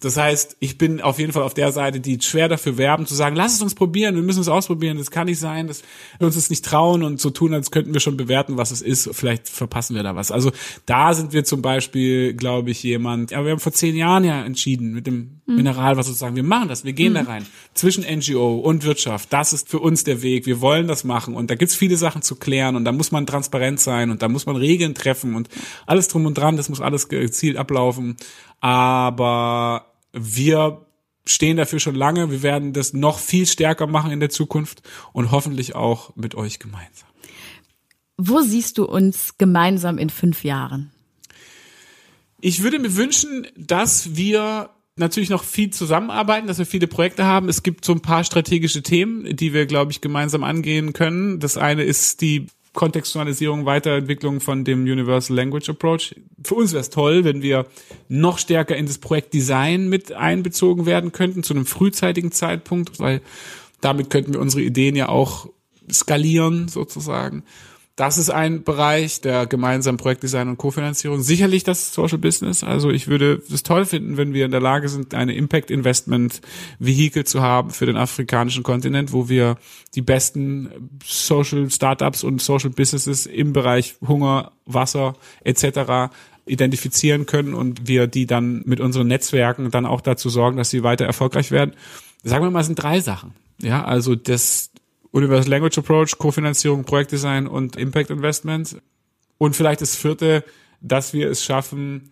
Das heißt, ich bin auf jeden Fall auf der Seite, die schwer dafür werben, zu sagen, lass es uns probieren, wir müssen es ausprobieren, das kann nicht sein, dass wir uns das nicht trauen und so tun, als könnten wir schon bewerten, was es ist, vielleicht verpassen wir da was. Also da sind wir zum Beispiel, glaube ich, jemand, ja, wir haben vor zehn Jahren ja entschieden mit dem mhm. Mineral, was sozusagen, wir machen das, wir gehen mhm. da rein, zwischen NGO und Wirtschaft, das ist für uns der Weg, wir wollen das machen und da gibt's viele Sachen zu klären und da muss man transparent sein und da muss man Regeln treffen und alles drum und dran, das muss alles gezielt ablaufen, aber wir stehen dafür schon lange. Wir werden das noch viel stärker machen in der Zukunft und hoffentlich auch mit euch gemeinsam. Wo siehst du uns gemeinsam in fünf Jahren? Ich würde mir wünschen, dass wir natürlich noch viel zusammenarbeiten, dass wir viele Projekte haben. Es gibt so ein paar strategische Themen, die wir, glaube ich, gemeinsam angehen können. Das eine ist die Kontextualisierung, Weiterentwicklung von dem Universal Language Approach. Für uns wäre es toll, wenn wir noch stärker in das Projekt Design mit einbezogen werden könnten, zu einem frühzeitigen Zeitpunkt, weil damit könnten wir unsere Ideen ja auch skalieren sozusagen. Das ist ein Bereich der gemeinsamen Projektdesign und Kofinanzierung. Sicherlich das Social Business. Also ich würde es toll finden, wenn wir in der Lage sind, eine Impact Investment Vehicle zu haben für den afrikanischen Kontinent, wo wir die besten Social Startups und Social Businesses im Bereich Hunger, Wasser etc identifizieren können und wir die dann mit unseren Netzwerken dann auch dazu sorgen, dass sie weiter erfolgreich werden. Sagen wir mal, es sind drei Sachen. Ja, also das Universal Language Approach, Kofinanzierung, Projektdesign und Impact Investment. Und vielleicht das vierte, dass wir es schaffen,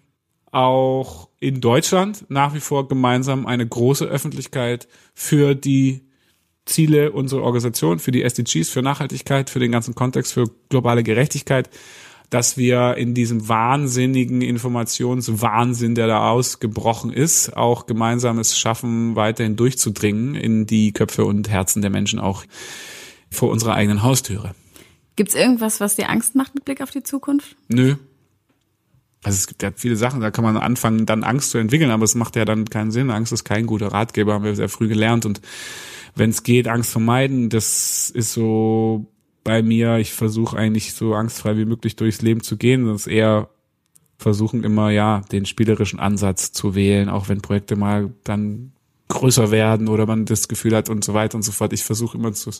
auch in Deutschland nach wie vor gemeinsam eine große Öffentlichkeit für die Ziele unserer Organisation, für die SDGs, für Nachhaltigkeit, für den ganzen Kontext, für globale Gerechtigkeit dass wir in diesem wahnsinnigen Informationswahnsinn, der da ausgebrochen ist, auch gemeinsames schaffen, weiterhin durchzudringen in die Köpfe und Herzen der Menschen auch vor unserer eigenen Haustüre. Gibt's irgendwas, was dir Angst macht mit Blick auf die Zukunft? Nö. Also es gibt ja viele Sachen, da kann man anfangen, dann Angst zu entwickeln, aber es macht ja dann keinen Sinn. Angst ist kein guter Ratgeber, haben wir sehr früh gelernt. Und wenn es geht, Angst vermeiden, das ist so bei mir. Ich versuche eigentlich so angstfrei wie möglich durchs Leben zu gehen. Ist eher versuchen immer, ja, den spielerischen Ansatz zu wählen, auch wenn Projekte mal dann größer werden oder man das Gefühl hat und so weiter und so fort. Ich versuche immer zu,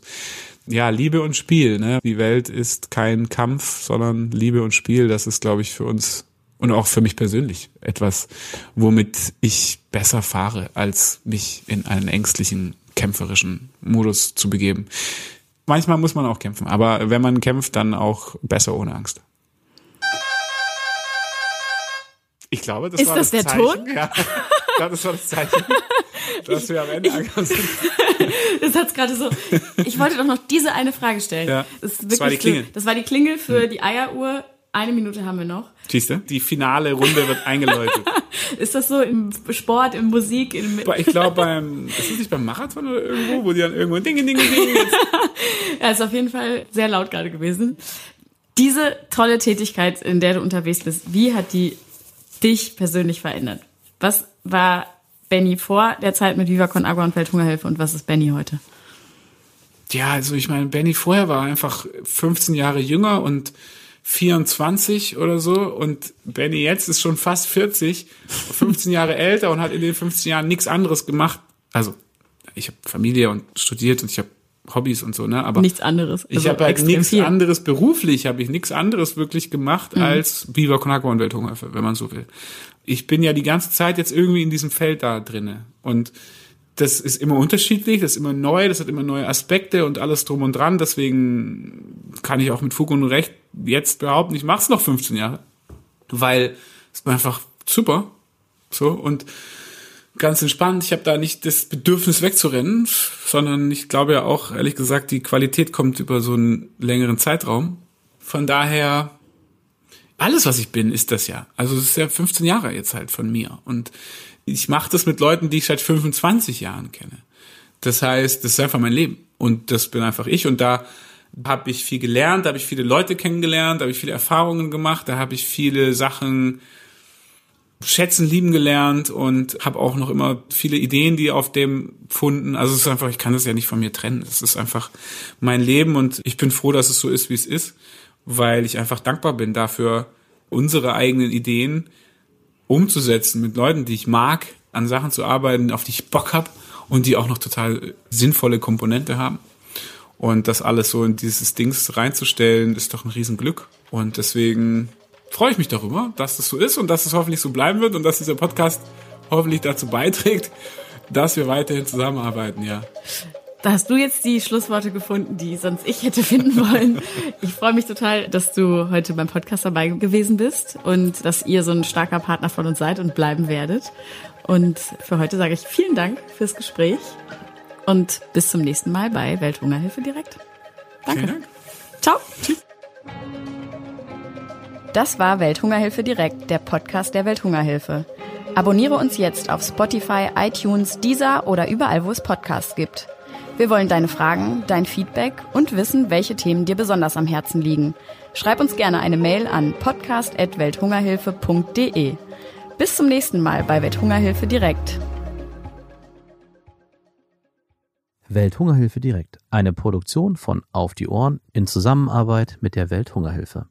ja, Liebe und Spiel. Ne? Die Welt ist kein Kampf, sondern Liebe und Spiel. Das ist, glaube ich, für uns und auch für mich persönlich etwas, womit ich besser fahre, als mich in einen ängstlichen, kämpferischen Modus zu begeben manchmal muss man auch kämpfen, aber wenn man kämpft, dann auch besser ohne Angst. Ich glaube, das ist war das, das der Zeichen. Ton? Ja, ich glaube, das war das Zeichen, *laughs* dass wir am Ende angekommen sind. *laughs* Das hat's gerade so. Ich wollte doch noch diese eine Frage stellen. Ja, das, das war die Klingel. Das war die Klingel für hm. die Eieruhr. Eine Minute haben wir noch. Siehst du? Die finale Runde wird eingeläutet. *laughs* ist das so im Sport, in Musik? In ich glaube beim, ist das nicht beim Marathon oder irgendwo, wo die dann irgendwo Ding, Ding, Ding, Ding. ja, *laughs* ist auf jeden Fall sehr laut gerade gewesen. Diese tolle Tätigkeit, in der du unterwegs bist, wie hat die dich persönlich verändert? Was war Benny vor der Zeit mit Viva Con Agua und Welthungerhilfe und was ist Benny heute? Ja, also ich meine, Benny vorher war einfach 15 Jahre jünger und 24 oder so und Benny jetzt ist schon fast 40, 15 Jahre älter und hat in den 15 Jahren nichts anderes gemacht. Also ich habe Familie und studiert und ich habe Hobbys und so, ne? Aber nichts anderes. Also ich habe halt nichts anderes beruflich, habe ich nichts anderes wirklich gemacht mhm. als Biber Konakwa und Welthungerhilfe, wenn man so will. Ich bin ja die ganze Zeit jetzt irgendwie in diesem Feld da drinne und das ist immer unterschiedlich, das ist immer neu, das hat immer neue Aspekte und alles drum und dran. Deswegen kann ich auch mit Fug und Recht jetzt behaupten, ich mach's noch 15 Jahre. Weil ist einfach super. So und ganz entspannt. Ich habe da nicht das Bedürfnis wegzurennen, sondern ich glaube ja auch, ehrlich gesagt, die Qualität kommt über so einen längeren Zeitraum. Von daher, alles, was ich bin, ist das ja. Also es ist ja 15 Jahre jetzt halt von mir. Und ich mache das mit Leuten, die ich seit 25 Jahren kenne. Das heißt, das ist einfach mein Leben. Und das bin einfach ich. Und da habe ich viel gelernt, da habe ich viele Leute kennengelernt, da habe ich viele Erfahrungen gemacht, da habe ich viele Sachen schätzen, lieben gelernt und habe auch noch immer viele Ideen, die auf dem funden. Also es ist einfach, ich kann das ja nicht von mir trennen. Es ist einfach mein Leben und ich bin froh, dass es so ist, wie es ist, weil ich einfach dankbar bin dafür, unsere eigenen Ideen umzusetzen mit Leuten, die ich mag, an Sachen zu arbeiten, auf die ich Bock hab und die auch noch total sinnvolle Komponente haben. Und das alles so in dieses Dings reinzustellen, ist doch ein Riesenglück. Und deswegen freue ich mich darüber, dass das so ist und dass es hoffentlich so bleiben wird und dass dieser Podcast hoffentlich dazu beiträgt, dass wir weiterhin zusammenarbeiten, ja. Da hast du jetzt die Schlussworte gefunden, die sonst ich hätte finden wollen. Ich freue mich total, dass du heute beim Podcast dabei gewesen bist und dass ihr so ein starker Partner von uns seid und bleiben werdet. Und für heute sage ich vielen Dank fürs Gespräch und bis zum nächsten Mal bei Welthungerhilfe direkt. Danke. Dank. Ciao. Tschüss. Das war Welthungerhilfe direkt, der Podcast der Welthungerhilfe. Abonniere uns jetzt auf Spotify, iTunes, Deezer oder überall, wo es Podcasts gibt. Wir wollen deine Fragen, dein Feedback und wissen, welche Themen dir besonders am Herzen liegen. Schreib uns gerne eine Mail an podcast.welthungerhilfe.de. Bis zum nächsten Mal bei Welthungerhilfe direkt. Welthungerhilfe direkt, eine Produktion von Auf die Ohren in Zusammenarbeit mit der Welthungerhilfe.